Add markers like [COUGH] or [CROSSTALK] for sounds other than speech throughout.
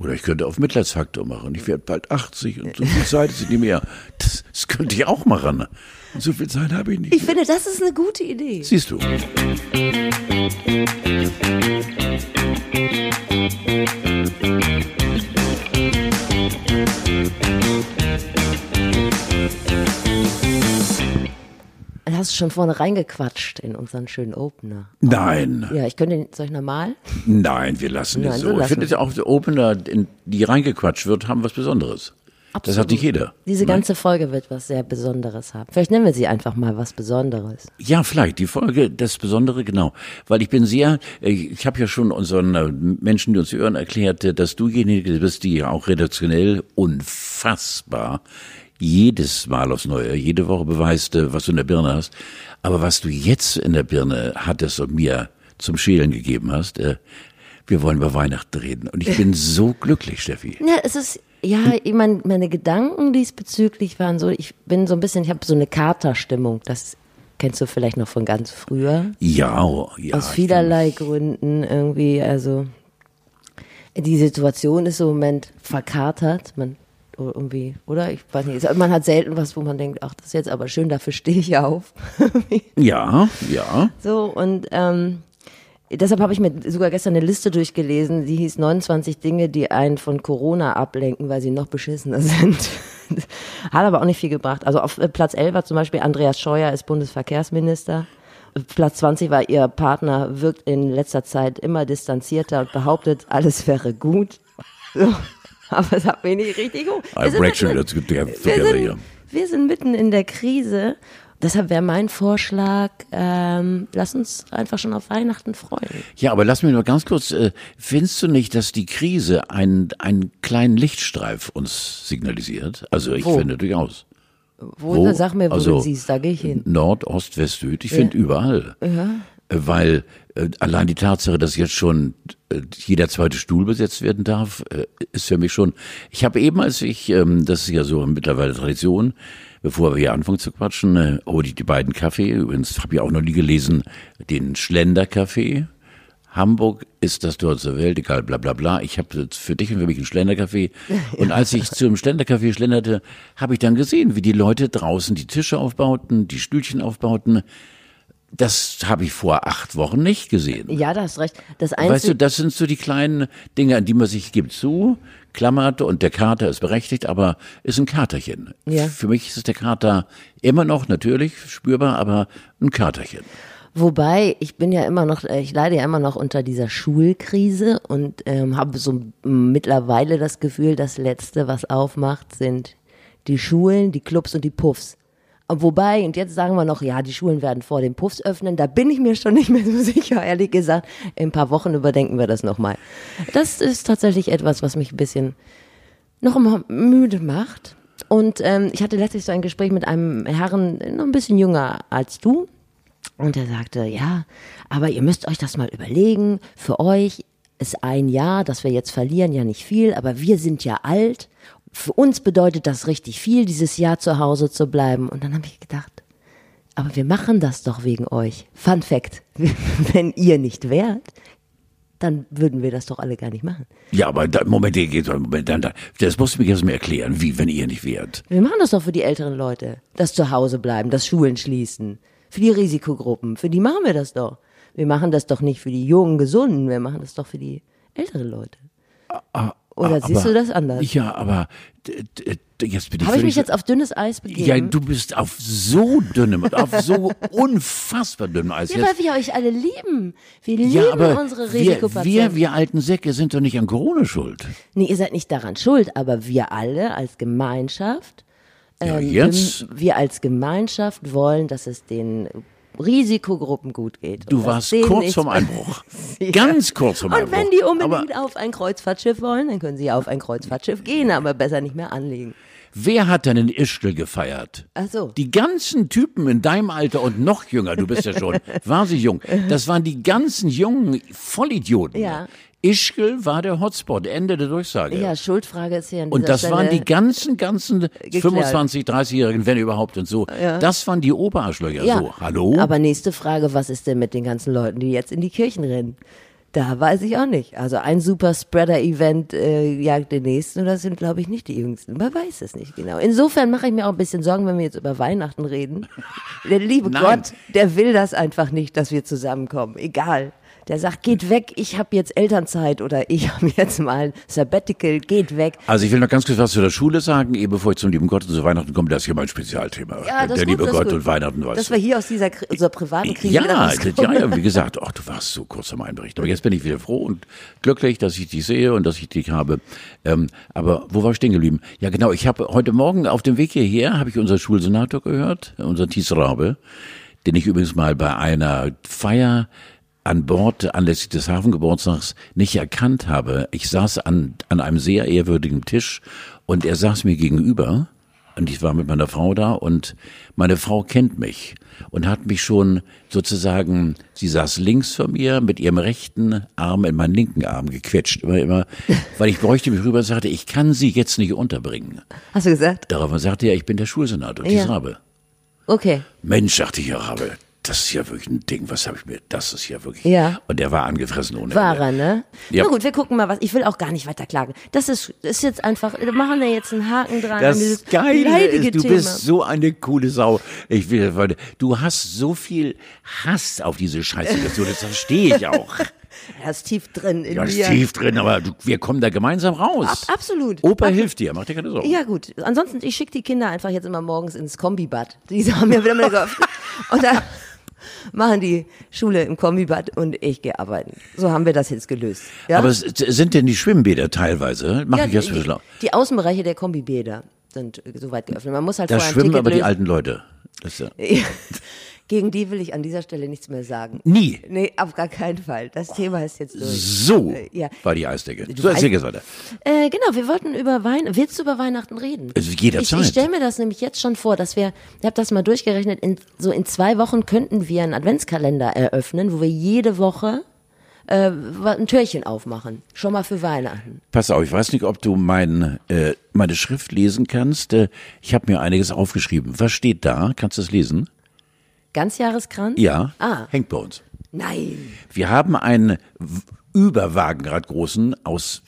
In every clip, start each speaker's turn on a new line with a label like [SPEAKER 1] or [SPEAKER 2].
[SPEAKER 1] Oder ich könnte auf Mitleidsfaktor machen. Ich werde bald 80 und so viel Zeit ist nicht mehr. Das, das könnte ich auch machen. Und so viel Zeit habe ich nicht.
[SPEAKER 2] Ich finde, das ist eine gute Idee.
[SPEAKER 1] Siehst du.
[SPEAKER 2] Du hast schon vorne reingequatscht in unseren schönen Opener.
[SPEAKER 1] Nein,
[SPEAKER 2] Ja, ich könnte, soll ich nochmal?
[SPEAKER 1] nein, wir lassen
[SPEAKER 2] Nein,
[SPEAKER 1] es
[SPEAKER 2] so
[SPEAKER 1] so. Ich
[SPEAKER 2] lassen
[SPEAKER 1] finde es ja auch, der Opener, in die reingequatscht wird, haben was Besonderes. Das hat nicht jeder.
[SPEAKER 2] Diese ganze Folge wird was sehr Besonderes haben. Vielleicht nennen wir sie einfach mal was Besonderes.
[SPEAKER 1] Ja, vielleicht die Folge, das Besondere, genau. Weil ich bin sehr, äh, ich habe ja schon unseren äh, Menschen, die uns hören, erklärt, äh, dass du diejenige bist, die auch redaktionell unfassbar jedes Mal aufs Neue, jede Woche beweist, äh, was du in der Birne hast. Aber was du jetzt in der Birne hattest und mir zum Schälen gegeben hast, äh, wir wollen über Weihnachten reden. Und ich bin so glücklich, Steffi.
[SPEAKER 2] Ja, es ist, ja, ich mein, meine Gedanken diesbezüglich waren so, ich bin so ein bisschen, ich habe so eine Katerstimmung. Das kennst du vielleicht noch von ganz früher.
[SPEAKER 1] Ja, ja.
[SPEAKER 2] Aus vielerlei Gründen irgendwie, also die Situation ist im Moment verkatert. Man irgendwie, oder? Ich weiß nicht. Man hat selten was, wo man denkt, ach, das ist jetzt aber schön, dafür stehe ich auf. [LAUGHS]
[SPEAKER 1] Ja, ja.
[SPEAKER 2] so, und ähm, deshalb habe ich mir sogar gestern eine Liste durchgelesen, die hieß 29 Dinge, die einen von Corona ablenken, weil sie noch beschissener [LAUGHS] sind. Hat aber auch nicht viel gebracht. Also auf äh, Platz 11 war zum Beispiel Andreas Scheuer ist Bundesverkehrsminister. Platz 20 war ihr Partner, wirkt in letzter Zeit immer distanzierter und behauptet, alles wäre gut. So. Aber es hat mich nicht richtig hoch. Wir sind mitten- wir sind,
[SPEAKER 1] here.
[SPEAKER 2] wir sind mitten in der Krise. Deshalb wäre mein Vorschlag, ähm, lass uns einfach schon auf Weihnachten freuen.
[SPEAKER 1] Ja, aber lass mich nur ganz kurz, äh, findest du nicht, dass die Krise einen, einen kleinen Lichtstreif uns signalisiert? Also ich
[SPEAKER 2] Wo?
[SPEAKER 1] finde durchaus.
[SPEAKER 2] Wo,
[SPEAKER 1] Wo?
[SPEAKER 2] Sag mir, wo
[SPEAKER 1] Also,
[SPEAKER 2] du siehst, da gehe ich hin.
[SPEAKER 1] Nord, Ost, West, Süd, ich finde überall. Äh, Weil äh, allein die Tatsache, dass jetzt schon jeder zweite Stuhl besetzt werden darf, äh, ist für mich schon. Ich habe eben, als ich, ähm, das ist ja so mittlerweile Tradition, bevor wir hier anfangen zu quatschen, äh, hole ich die beiden Kaffee. Übrigens habe ich auch noch nie gelesen, den Schlenderkaffee. Hamburg ist das Tor zur Welt, egal, bla bla bla. Ich habe für dich und für mich einen Schlenderkaffee. [LAUGHS] Und als ich zum Schlenderkaffee schlenderte, habe ich dann gesehen, wie die Leute draußen die Tische aufbauten, die Stühlchen aufbauten. Das habe ich vor acht Wochen nicht gesehen.
[SPEAKER 2] Ja, da hast recht. Das
[SPEAKER 1] Weißt du,
[SPEAKER 2] Einzige,
[SPEAKER 1] das sind so die kleinen Dinge, an die man sich gibt zu, klammert und der Kater ist berechtigt, aber ist ein Katerchen.
[SPEAKER 2] Ja.
[SPEAKER 1] Für mich ist der Kater immer noch natürlich spürbar, aber ein Katerchen.
[SPEAKER 2] wobei ich bin ja immer noch, äh, ich leide ja immer noch unter dieser Schulkrise und ähm, habe so mittlerweile das Gefühl, das Letzte, was aufmacht, sind die Schulen, die Clubs und die Puffs. Wobei, und jetzt sagen wir noch, ja, die Schulen werden vor den Puffs öffnen, da bin ich mir schon nicht mehr so [LAUGHS] sicher, ehrlich gesagt. In ein paar Wochen überdenken wir das nochmal. Das ist tatsächlich etwas, was mich ein bisschen noch immer müde macht. Und ähm, ich hatte letztlich so ein Gespräch mit einem Herrn, noch ein bisschen jünger als du. Und er sagte, ja, aber ihr müsst euch das mal überlegen. Für euch ist ein Jahr, das wir jetzt verlieren, ja nicht viel, aber wir sind ja alt. Für uns bedeutet das richtig viel, dieses Jahr zu Hause zu bleiben. Und dann habe ich gedacht, aber wir machen das doch wegen euch. Fun Fact, [LAUGHS] wenn ihr nicht wärt, dann würden wir das doch alle gar nicht machen.
[SPEAKER 1] Ja, aber da, Moment, geht Moment, dann, das musst du mir jetzt mal erklären, wie, wenn ihr nicht wärt.
[SPEAKER 2] Wir machen das doch für die älteren Leute. Das zu Hause bleiben, das Schulen schließen. Für die Risikogruppen. Für die machen wir das doch. Wir machen das doch nicht für die jungen, gesunden. Wir machen das doch für die älteren Leute. Oder
[SPEAKER 1] Ah,
[SPEAKER 2] siehst
[SPEAKER 1] aber-
[SPEAKER 2] du das anders?
[SPEAKER 1] Ja, aber jetzt bin ich
[SPEAKER 2] Habe ich mich jetzt auf dünnes Eis begeben?
[SPEAKER 1] Ja, du bist auf so dünnem, auf so [LAUGHS] unfassbar dünnem Eis.
[SPEAKER 2] Ja, weil wir euch alle lieben. Wir lieben
[SPEAKER 1] ja, aber
[SPEAKER 2] unsere
[SPEAKER 1] wir,
[SPEAKER 2] Risikopatienten.
[SPEAKER 1] wir, wir alten Säcke sind doch nicht an Corona schuld.
[SPEAKER 2] nee, ihr seid nicht daran schuld, aber wir alle als Gemeinschaft,
[SPEAKER 1] Ja,
[SPEAKER 2] ähm,
[SPEAKER 1] jetzt.
[SPEAKER 2] wir, wir als Gemeinschaft wollen, dass es den Risikogruppen gut geht. und
[SPEAKER 1] Du warst kurz vorm [LAUGHS] Einbruch. Ganz kurz vorm
[SPEAKER 2] Und
[SPEAKER 1] Einbruch.
[SPEAKER 2] wenn die unbedingt
[SPEAKER 1] Aber
[SPEAKER 2] auf ein Kreuzfahrtschiff wollen, dann können sie auf ein Kreuzfahrtschiff gehen, aber besser nicht mehr anlegen.
[SPEAKER 1] wer hat denn in Ischgl gefeiert?
[SPEAKER 2] Ach so.
[SPEAKER 1] Die ganzen Typen in deinem Alter und noch jünger, du bist ja schon [LAUGHS] wahnsinnig jung, das waren die ganzen jungen Vollidioten.
[SPEAKER 2] Ja.
[SPEAKER 1] Ischgl war der Hotspot, Ende der Durchsage.
[SPEAKER 2] Ja, Schuldfrage ist hier an
[SPEAKER 1] Und das waren
[SPEAKER 2] Stelle-
[SPEAKER 1] die ganzen, ganzen 25, 30-Jährigen, wenn überhaupt und so. Das waren die Oberarschlöcher.
[SPEAKER 2] ja.
[SPEAKER 1] So, hallo?
[SPEAKER 2] Aber nächste Frage, was ist denn mit den ganzen Leuten, die jetzt in die Kirchen rennen? Da weiß ich auch nicht. Also ein super Spreader-Event äh, jagt den nächsten und das sind, glaube ich, nicht die jüngsten. Man weiß es nicht genau. Insofern mache ich mir auch ein bisschen Sorgen, wenn wir jetzt über Weihnachten reden. [LAUGHS] Der liebe. Gott, der will das einfach nicht, dass wir zusammenkommen. Egal. Der sagt, geht weg, ich habe jetzt Elternzeit oder ich [LAUGHS] habe jetzt mal ein Sabbatical, geht weg.
[SPEAKER 1] Also ich will noch ganz kurz was zu der Schule sagen, ehe bevor ich zum lieben Gott und zu Weihnachten komme, das ist hier mein Spezialthema.
[SPEAKER 2] Ja, das
[SPEAKER 1] der
[SPEAKER 2] gut,
[SPEAKER 1] liebe
[SPEAKER 2] das
[SPEAKER 1] Gott
[SPEAKER 2] gut.
[SPEAKER 1] und Weihnachten, weißt
[SPEAKER 2] Dass
[SPEAKER 1] du.
[SPEAKER 2] wir hier aus dieser, unserer privaten Krise
[SPEAKER 1] Ja, ja, ja, wie gesagt, ach, du warst so kurz am Einberichten. Aber jetzt bin ich wieder froh und glücklich, dass ich dich sehe und dass ich dich habe. Ähm, aber wo war ich stehen geblieben? Ja, genau, ich habe heute Morgen auf dem Weg hierher, habe ich unseren Schulsenator gehört, unseren Thies Rabe, den ich übrigens mal bei einer Feier an Bord anlässlich des Hafengeburtstags nicht erkannt habe. Ich saß an, an einem sehr ehrwürdigen Tisch und er saß mir gegenüber und ich war mit meiner Frau da und meine Frau kennt mich und hat mich schon sozusagen, sie saß links von mir mit ihrem rechten Arm in meinen linken Arm gequetscht, immer, immer, [LAUGHS] weil ich bräuchte mich rüber und sagte, ich kann sie jetzt nicht unterbringen.
[SPEAKER 2] Hast du gesagt?
[SPEAKER 1] Daraufhin sagte er, ich bin der Schulsenator,
[SPEAKER 2] Ja.
[SPEAKER 1] Thies Rabe.
[SPEAKER 2] Okay.
[SPEAKER 1] Mensch, sagte ich, ja, Rabe, das ist ja wirklich ein Ding, was habe ich mir, das ist ja wirklich.
[SPEAKER 2] Ja.
[SPEAKER 1] Und der war angefressen ohne
[SPEAKER 2] War er, ne?
[SPEAKER 1] Ja.
[SPEAKER 2] Na gut, wir gucken mal was. Ich will auch gar nicht weiter klagen. Das ist, ist jetzt einfach, wir machen da jetzt einen Haken dran. an
[SPEAKER 1] Das Geile ist, du
[SPEAKER 2] Thema.
[SPEAKER 1] bist so eine coole Sau. Ich will, du hast so viel Hass auf diese Scheißsituation, das verstehe ich auch. [LAUGHS]
[SPEAKER 2] Er ist tief drin in
[SPEAKER 1] Ja,
[SPEAKER 2] mir.
[SPEAKER 1] ist tief drin, aber du, wir kommen da gemeinsam raus.
[SPEAKER 2] Ab- absolut.
[SPEAKER 1] Opa
[SPEAKER 2] Ab-
[SPEAKER 1] hilft dir, mach dir keine Sorgen.
[SPEAKER 2] Ja gut, ansonsten, ich schicke die Kinder einfach jetzt immer morgens ins Kombibad. Die haben mir wieder mal [LAUGHS] geöffnet. Und dann [LAUGHS] machen die Schule im Kombibad und ich gehe arbeiten. So haben wir das jetzt gelöst. Ja?
[SPEAKER 1] Aber sind denn die Schwimmbäder teilweise? Mach
[SPEAKER 2] ja,
[SPEAKER 1] ich
[SPEAKER 2] die,
[SPEAKER 1] für schlau.
[SPEAKER 2] die Außenbereiche der Kombibäder sind soweit geöffnet. Man muss halt
[SPEAKER 1] Da
[SPEAKER 2] vorher ein
[SPEAKER 1] schwimmen aber die alten Leute. Das Ja. [LAUGHS]
[SPEAKER 2] Gegen die will ich an dieser Stelle nichts mehr sagen.
[SPEAKER 1] Nie.
[SPEAKER 2] Nee, auf gar keinen Fall. Das Thema ist jetzt durch.
[SPEAKER 1] So
[SPEAKER 2] Äh, ja.
[SPEAKER 1] war die Eisdecke.
[SPEAKER 2] Du
[SPEAKER 1] So, erzähl jetzt weiter.
[SPEAKER 2] Äh, genau, wir wollten über Weihnachten. Willst du über Weihnachten reden?
[SPEAKER 1] Also jederzeit.
[SPEAKER 2] Ich, ich stelle mir das nämlich jetzt schon vor, dass wir, ich habe das mal durchgerechnet, in, so in zwei Wochen könnten wir einen Adventskalender eröffnen, wo wir jede Woche äh, ein Türchen aufmachen. Schon mal für Weihnachten.
[SPEAKER 1] Pass auf, ich weiß nicht, ob du mein, äh, meine Schrift lesen kannst. Äh, ich habe mir einiges aufgeschrieben. Was steht da? Kannst du es lesen?
[SPEAKER 2] Ganzjahreskranz?
[SPEAKER 1] Ja,
[SPEAKER 2] Ah.
[SPEAKER 1] hängt bei uns.
[SPEAKER 2] Nein.
[SPEAKER 1] Wir haben einen w- Überwagenrad großen aus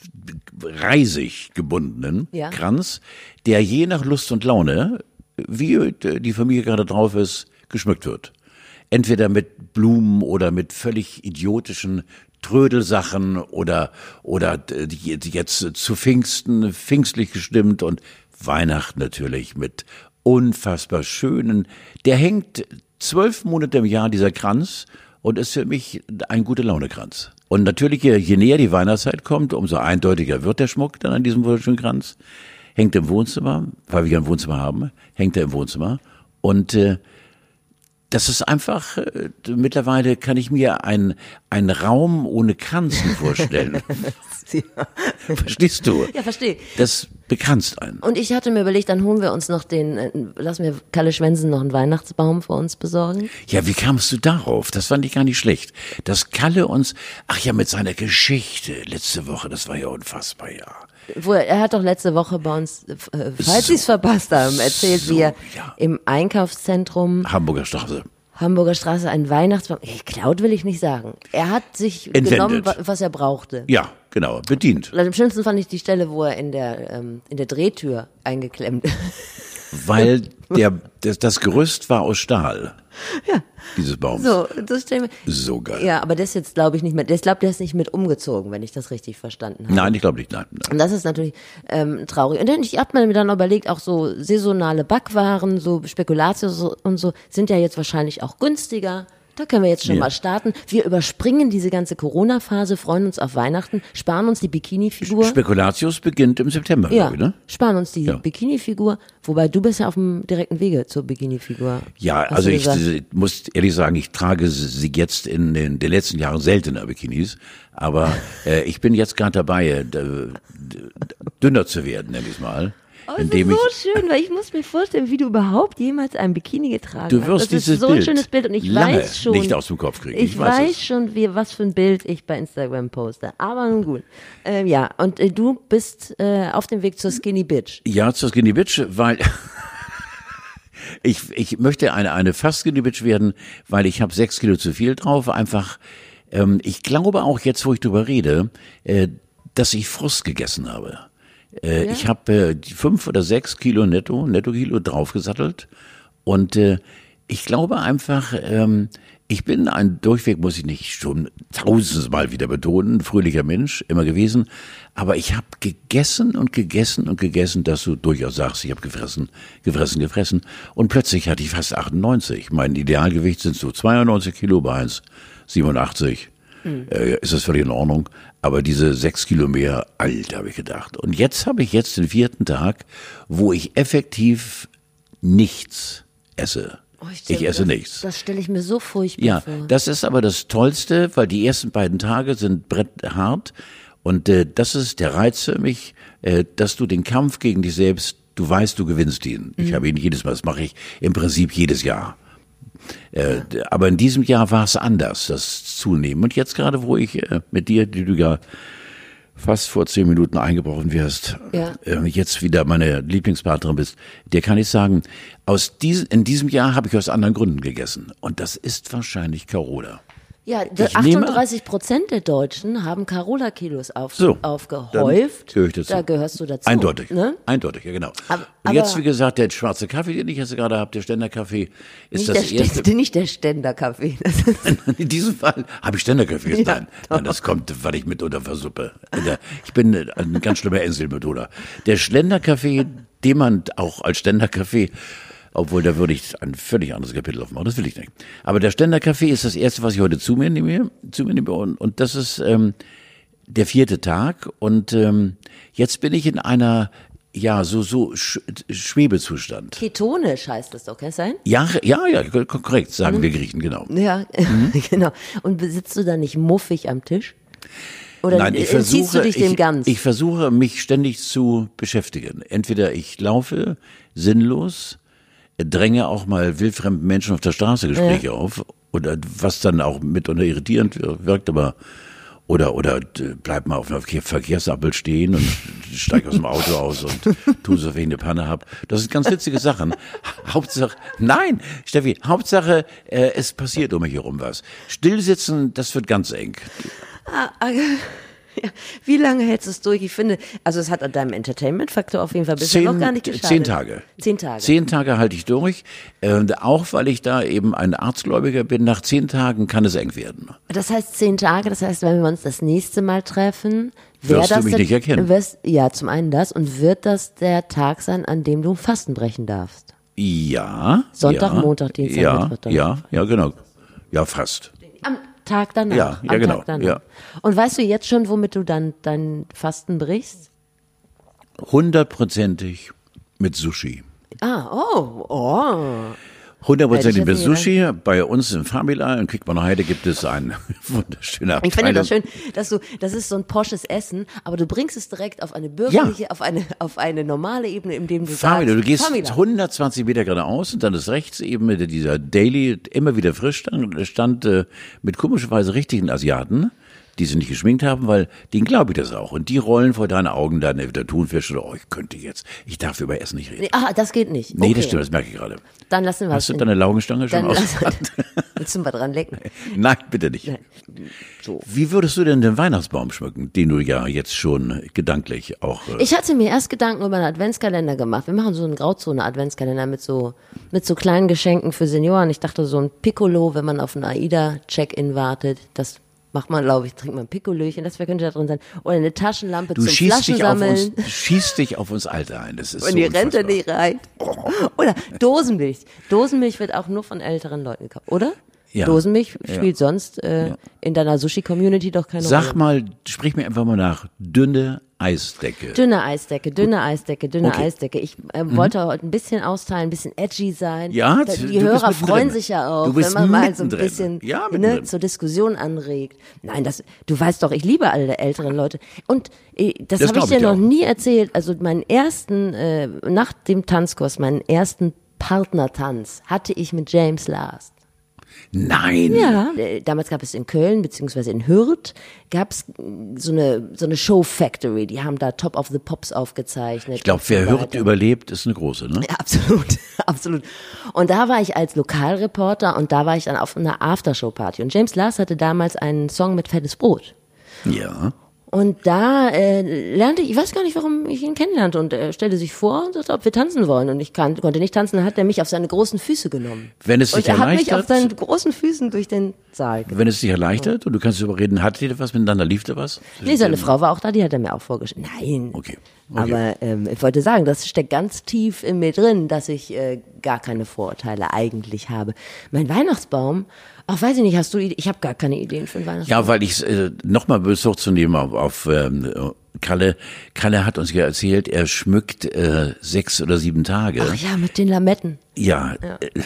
[SPEAKER 1] Reisig gebundenen
[SPEAKER 2] Ja.
[SPEAKER 1] Kranz, der je nach Lust und Laune, wie die Familie gerade drauf ist, geschmückt wird. Entweder mit Blumen oder mit völlig idiotischen Trödelsachen oder oder jetzt zu Pfingsten pfingstlich gestimmt und Weihnachten natürlich mit unfassbar schönen. Der hängt zwölf Monate im Jahr dieser Kranz und ist für mich ein gute Laune Kranz. Und natürlich, je näher die Weihnachtszeit kommt, umso eindeutiger wird der Schmuck dann an diesem wunderschönen Kranz. Hängt im Wohnzimmer, weil wir ein Wohnzimmer haben, hängt er im Wohnzimmer. Und äh, das ist einfach, äh, mittlerweile kann ich mir ein, einen Raum ohne Kranzen [LAUGHS] vorstellen. [LAUGHS] Verstehst du?
[SPEAKER 2] Ja, verstehe.
[SPEAKER 1] Das bekranzt einen.
[SPEAKER 2] Und ich hatte mir überlegt, dann holen wir uns noch den, äh, lass mir Kalle Schwensen noch einen Weihnachtsbaum für uns besorgen.
[SPEAKER 1] Ja, wie kamst du darauf? Das fand ich gar nicht schlecht. Dass Kalle uns, ach ja, mit seiner Geschichte letzte Woche, das war ja unfassbar, ja.
[SPEAKER 2] Wo er, er hat doch letzte Woche bei uns, äh, falls Sie es verpasst haben, erzählt,
[SPEAKER 1] so,
[SPEAKER 2] wie er
[SPEAKER 1] ja.
[SPEAKER 2] im Einkaufszentrum
[SPEAKER 1] Hamburger Straße.
[SPEAKER 2] Hamburger Straße einen Weihnachtsbaum, geklaut will ich nicht sagen. Er hat sich
[SPEAKER 1] Entwendet.
[SPEAKER 2] genommen, wa- was er brauchte.
[SPEAKER 1] Ja, genau, bedient.
[SPEAKER 2] Also am schönsten fand ich die Stelle, wo er in der, ähm, in der Drehtür eingeklemmt
[SPEAKER 1] Weil der, das, das Gerüst war aus Stahl. Ja. Dieses Baums.
[SPEAKER 2] So, das stell mir.
[SPEAKER 1] So geil.
[SPEAKER 2] Ja, aber ist jetzt, glaube ich, nicht mehr, ist, glaube der ist nicht mit umgezogen, wenn ich das richtig verstanden habe.
[SPEAKER 1] Nein, ich glaube nicht, nein. nein.
[SPEAKER 2] Und das ist natürlich ähm, traurig. Und dann, ich habe mir dann überlegt, auch so saisonale Backwaren, so Spekulatius und so, sind ja jetzt wahrscheinlich auch günstiger. Da können wir jetzt schon
[SPEAKER 1] Ja.
[SPEAKER 2] mal starten. Wir überspringen diese ganze Corona-Phase, freuen uns auf Weihnachten, sparen uns die Bikini-Figur.
[SPEAKER 1] Spekulatius beginnt im September,
[SPEAKER 2] Ja,
[SPEAKER 1] glaube ich, ne?
[SPEAKER 2] sparen uns die
[SPEAKER 1] Ja.
[SPEAKER 2] Bikini-Figur. Wobei du bist ja auf dem direkten Wege zur Bikini-Figur.
[SPEAKER 1] Ja, also ich
[SPEAKER 2] gesagt.
[SPEAKER 1] muss ehrlich sagen, ich trage sie jetzt in den, den letzten Jahren seltener Bikinis, aber äh, ich bin jetzt gerade dabei, äh, dünner zu werden, nenn ich mal.
[SPEAKER 2] Oh, das
[SPEAKER 1] indem
[SPEAKER 2] ist so schön, weil ich muss mir vorstellen, wie du überhaupt jemals ein Bikini getragen
[SPEAKER 1] Du
[SPEAKER 2] hast.
[SPEAKER 1] wirst
[SPEAKER 2] das
[SPEAKER 1] dieses
[SPEAKER 2] ist so
[SPEAKER 1] Bild
[SPEAKER 2] ein schönes Bild und ich
[SPEAKER 1] lange
[SPEAKER 2] weiß schon,
[SPEAKER 1] nicht aus dem Kopf kriegen.
[SPEAKER 2] Ich,
[SPEAKER 1] Ich weiß
[SPEAKER 2] weiß,
[SPEAKER 1] es.
[SPEAKER 2] schon, wie, was für ein Bild ich bei Instagram poste. Aber nun gut. Ähm, ja, und äh, du bist äh, auf dem Weg zur Skinny Bitch.
[SPEAKER 1] ja, zur Skinny Bitch, weil [LAUGHS] ich, ich möchte eine, eine fast Skinny Bitch werden, weil ich habe sechs Kilo zu viel drauf, einfach ähm, ich glaube auch jetzt, wo ich drüber rede, äh, dass ich Frust gegessen habe. Äh, ja. Ich habe äh, fünf oder sechs Kilo Netto, Netto-Kilo draufgesattelt und äh, ich glaube einfach, ähm, ich bin ein durchweg, muss ich nicht schon tausendmal wieder betonen, fröhlicher Mensch, immer gewesen. Aber ich habe gegessen und gegessen und gegessen, dass du durchaus sagst, ich habe gefressen, gefressen, gefressen. Und plötzlich hatte ich fast 98. Mein Idealgewicht sind so 92 Kilo bei 1,87. Mhm. Äh, ist das völlig in Ordnung. Aber diese sechs Kilo mehr, alt, habe ich gedacht. Und jetzt habe ich jetzt den vierten Tag, wo ich effektiv nichts esse. Oh, ich, ich esse
[SPEAKER 2] das,
[SPEAKER 1] nichts.
[SPEAKER 2] Das stelle ich mir so furchtbar
[SPEAKER 1] ja,
[SPEAKER 2] vor.
[SPEAKER 1] Ja, das ist aber das Tollste, weil die ersten beiden Tage sind bretthart. Und äh, das ist der Reiz für mich, äh, dass du den Kampf gegen dich selbst, du weißt, du gewinnst ihn. Mhm. Ich habe ihn jedes Mal, das mache ich im Prinzip jedes Jahr. Äh. Aber in diesem Jahr war es anders, das Zunehmen. Und jetzt gerade, wo ich äh, mit dir, die du ja fast vor zehn Minuten eingebrochen wirst, ja. äh, jetzt wieder meine Lieblingspartnerin bist, dir kann ich sagen, aus diesem, in diesem Jahr habe ich aus anderen Gründen gegessen. Und das ist wahrscheinlich Carola.
[SPEAKER 2] Ja, 38 Prozent der Deutschen haben Carola-Kilos auf, so, aufgehäuft.
[SPEAKER 1] Gehör ich dazu.
[SPEAKER 2] Da gehörst du dazu.
[SPEAKER 1] Eindeutig. Ne? Eindeutig, ja genau. Aber, Und jetzt, wie gesagt, der schwarze Kaffee, den ich jetzt gerade habe, der Ständerkaffee, ist das
[SPEAKER 2] der
[SPEAKER 1] erste.
[SPEAKER 2] Ständer, [LAUGHS] nicht der Ständerkaffee. [LAUGHS]
[SPEAKER 1] In diesem Fall habe ich Ständerkaffee. Ja, nein, nein, das kommt, weil ich mitunter versuppe. Ich bin ein ganz schlimmer Inselmethoder. Der Ständerkaffee, den man auch als Ständerkaffee obwohl da würde ich ein völlig anderes Kapitel aufmachen. Das will ich nicht. Aber der Ständerkaffee ist das erste, was ich heute zu mir nehme. Zu mir nehme und, und das ist ähm, der vierte Tag. Und ähm, jetzt bin ich in einer ja, so, so Sch Schwebezustand.
[SPEAKER 2] Ketonisch heißt das doch, kann es sein?
[SPEAKER 1] Ja, ja, ja, korrekt, sagen mhm. wir Griechen, genau.
[SPEAKER 2] Ja, [LAUGHS] mhm. genau. Und sitzt du da nicht muffig am Tisch?
[SPEAKER 1] Oder Nein, ich versuche, du dich dem ich, ganz? ich versuche, mich ständig zu beschäftigen. Entweder ich laufe sinnlos, dränge auch mal wildfremden Menschen auf der Straße Gespräche ja. auf oder was dann auch mitunter irritierend wirkt, aber oder oder bleib mal auf einer Verkehrsampel stehen und steig aus dem Auto aus und tu so, wie ich eine Panne hab. Das sind ganz witzige Sachen. Hauptsache, nein, Steffi, Hauptsache, äh, es passiert um mich herum was. Stillsitzen, das wird ganz eng.
[SPEAKER 2] Ja. Wie lange hältst du es durch? Ich finde, also es hat an deinem Entertainment-Faktor auf jeden Fall bisher zehn, noch gar nicht geschadet.
[SPEAKER 1] Zehn Tage.
[SPEAKER 2] Zehn Tage.
[SPEAKER 1] Zehn Tage halte ich durch. Äh, auch weil ich da eben ein Arztgläubiger bin, nach zehn Tagen kann es eng werden.
[SPEAKER 2] Das heißt zehn Tage, das heißt, wenn wir uns das nächste Mal treffen,
[SPEAKER 1] wirst das du mich der, nicht erkennen.
[SPEAKER 2] Wirst, ja, zum einen das. Und wird das der Tag sein, an dem du Fasten brechen darfst?
[SPEAKER 1] Ja.
[SPEAKER 2] Sonntag,
[SPEAKER 1] ja,
[SPEAKER 2] Montag, Dienstag,
[SPEAKER 1] ja,
[SPEAKER 2] Mittwoch.
[SPEAKER 1] Ja, ja, genau. Ja, fast.
[SPEAKER 2] Am Tag danach.
[SPEAKER 1] Ja, ja genau. Ja.
[SPEAKER 2] Und weißt du jetzt schon, womit du dann dein Fasten brichst?
[SPEAKER 1] Hundertprozentig mit Sushi.
[SPEAKER 2] Ah, oh, oh.
[SPEAKER 1] Hundertprozentig mit Sushi. Bei uns in Famila in Quickborn-Heide gibt es ein [LAUGHS] wunderschöner
[SPEAKER 2] Ich finde das schön, dass du, das ist so ein posches Essen, aber du bringst es direkt auf eine bürgerliche, ja. auf eine, auf eine normale Ebene, indem du
[SPEAKER 1] Famila,
[SPEAKER 2] sagst,
[SPEAKER 1] du gehst Famila. 120 Meter geradeaus und dann ist rechts eben dieser Daily immer wieder frisch stand, stand äh, mit komischerweise richtigen Asiaten die sie nicht geschminkt haben, weil denen glaube ich das auch. Und die rollen vor deinen Augen dann entweder Thunfisch oder, oh, ich könnte jetzt, ich darf über Essen nicht reden.
[SPEAKER 2] Ah, das geht nicht.
[SPEAKER 1] Nee, okay. das stimmt, das merke ich gerade.
[SPEAKER 2] Dann lassen wir
[SPEAKER 1] Hast du deine Laugenstange schon aus?
[SPEAKER 2] Willst du mal dran lecken? [LAUGHS]
[SPEAKER 1] Nein, bitte nicht. Nein. So. Wie würdest du denn den Weihnachtsbaum schmücken, den du ja jetzt schon gedanklich auch.
[SPEAKER 2] Äh ich hatte mir erst Gedanken über einen Adventskalender gemacht. Wir machen so einen Grauzone-Adventskalender mit so, mit so kleinen Geschenken für Senioren. Ich dachte so ein Piccolo, wenn man auf einen AIDA-Check-In wartet, das macht man, glaube ich, trinkt man Pikolöchen, das könnte da drin sein. Oder eine Taschenlampe
[SPEAKER 1] du
[SPEAKER 2] zum Flaschensammeln.
[SPEAKER 1] Dich auf uns, schießt dich auf uns Alte ein. Das ist
[SPEAKER 2] Und
[SPEAKER 1] so
[SPEAKER 2] die Rente nicht reicht. Oder Dosenmilch. Dosenmilch wird auch nur von älteren Leuten gekauft, oder? Ja. Dosenmilch spielt ja. sonst äh, ja. in deiner Sushi-Community doch keine
[SPEAKER 1] Sag
[SPEAKER 2] Rolle.
[SPEAKER 1] Sag mal, sprich mir einfach mal nach. Dünne Eisdecke.
[SPEAKER 2] Dünne Eisdecke, dünne Gut. Eisdecke, dünne okay. Eisdecke. Ich äh, mhm. wollte heute ein bisschen austeilen, ein bisschen edgy sein.
[SPEAKER 1] Ja,
[SPEAKER 2] da, die Hörer freuen sich ja auch, wenn man mal so ein bisschen ja, ne, zur Diskussion anregt. Nein, das, du weißt doch, ich liebe alle älteren Leute. Und äh, das, das habe ich dir noch nie erzählt. Also meinen ersten, äh, nach dem Tanzkurs, meinen ersten Partnertanz hatte ich mit James Last.
[SPEAKER 1] Nein.
[SPEAKER 2] Ja, äh, damals gab es in Köln beziehungsweise in Hürth gab es so eine so eine Show Factory. Die haben da Top of the Pops aufgezeichnet.
[SPEAKER 1] Ich glaube, wer Hürth überlebt, ist eine große, ne?
[SPEAKER 2] Ja, [LAUGHS] absolut, [LAUGHS] absolut. Und da war ich als Lokalreporter und da war ich dann auf einer Aftershow-Party. Und James Lars hatte damals einen Song mit Fettes Brot.
[SPEAKER 1] Ja.
[SPEAKER 2] Und da äh, lernte ich, ich weiß gar nicht, warum ich ihn kennenlernte. Und er stellte sich vor und sagte, ob wir tanzen wollen. Und ich kann, konnte nicht tanzen, dann hat er mich auf seine großen Füße genommen.
[SPEAKER 1] Wenn es dich
[SPEAKER 2] und er hat mich auf
[SPEAKER 1] erleichtert,
[SPEAKER 2] seinen großen Füßen durch den Saal genommen.
[SPEAKER 1] wenn es dich erleichtert und du kannst darüber reden, hattet ihr was miteinander, lief da was?
[SPEAKER 2] Nee, seine Frau war auch da, die hat er mir auch vorgestellt. Nein.
[SPEAKER 1] Okay. okay.
[SPEAKER 2] Aber ähm, ich wollte sagen, das steckt ganz tief in mir drin, dass ich äh, gar keine Vorurteile eigentlich habe. Mein Weihnachtsbaum, ach weiß ich nicht, hast du Ideen? Ich habe gar keine Ideen für Weihnachtsbaum.
[SPEAKER 1] Ja, weil ich äh, nochmal Bezug zu nehmen auf, auf ähm, Kalle. Kalle hat uns ja erzählt, er schmückt äh, sechs oder sieben Tage.
[SPEAKER 2] Ach ja, mit den Lametten.
[SPEAKER 1] Ja, Äh,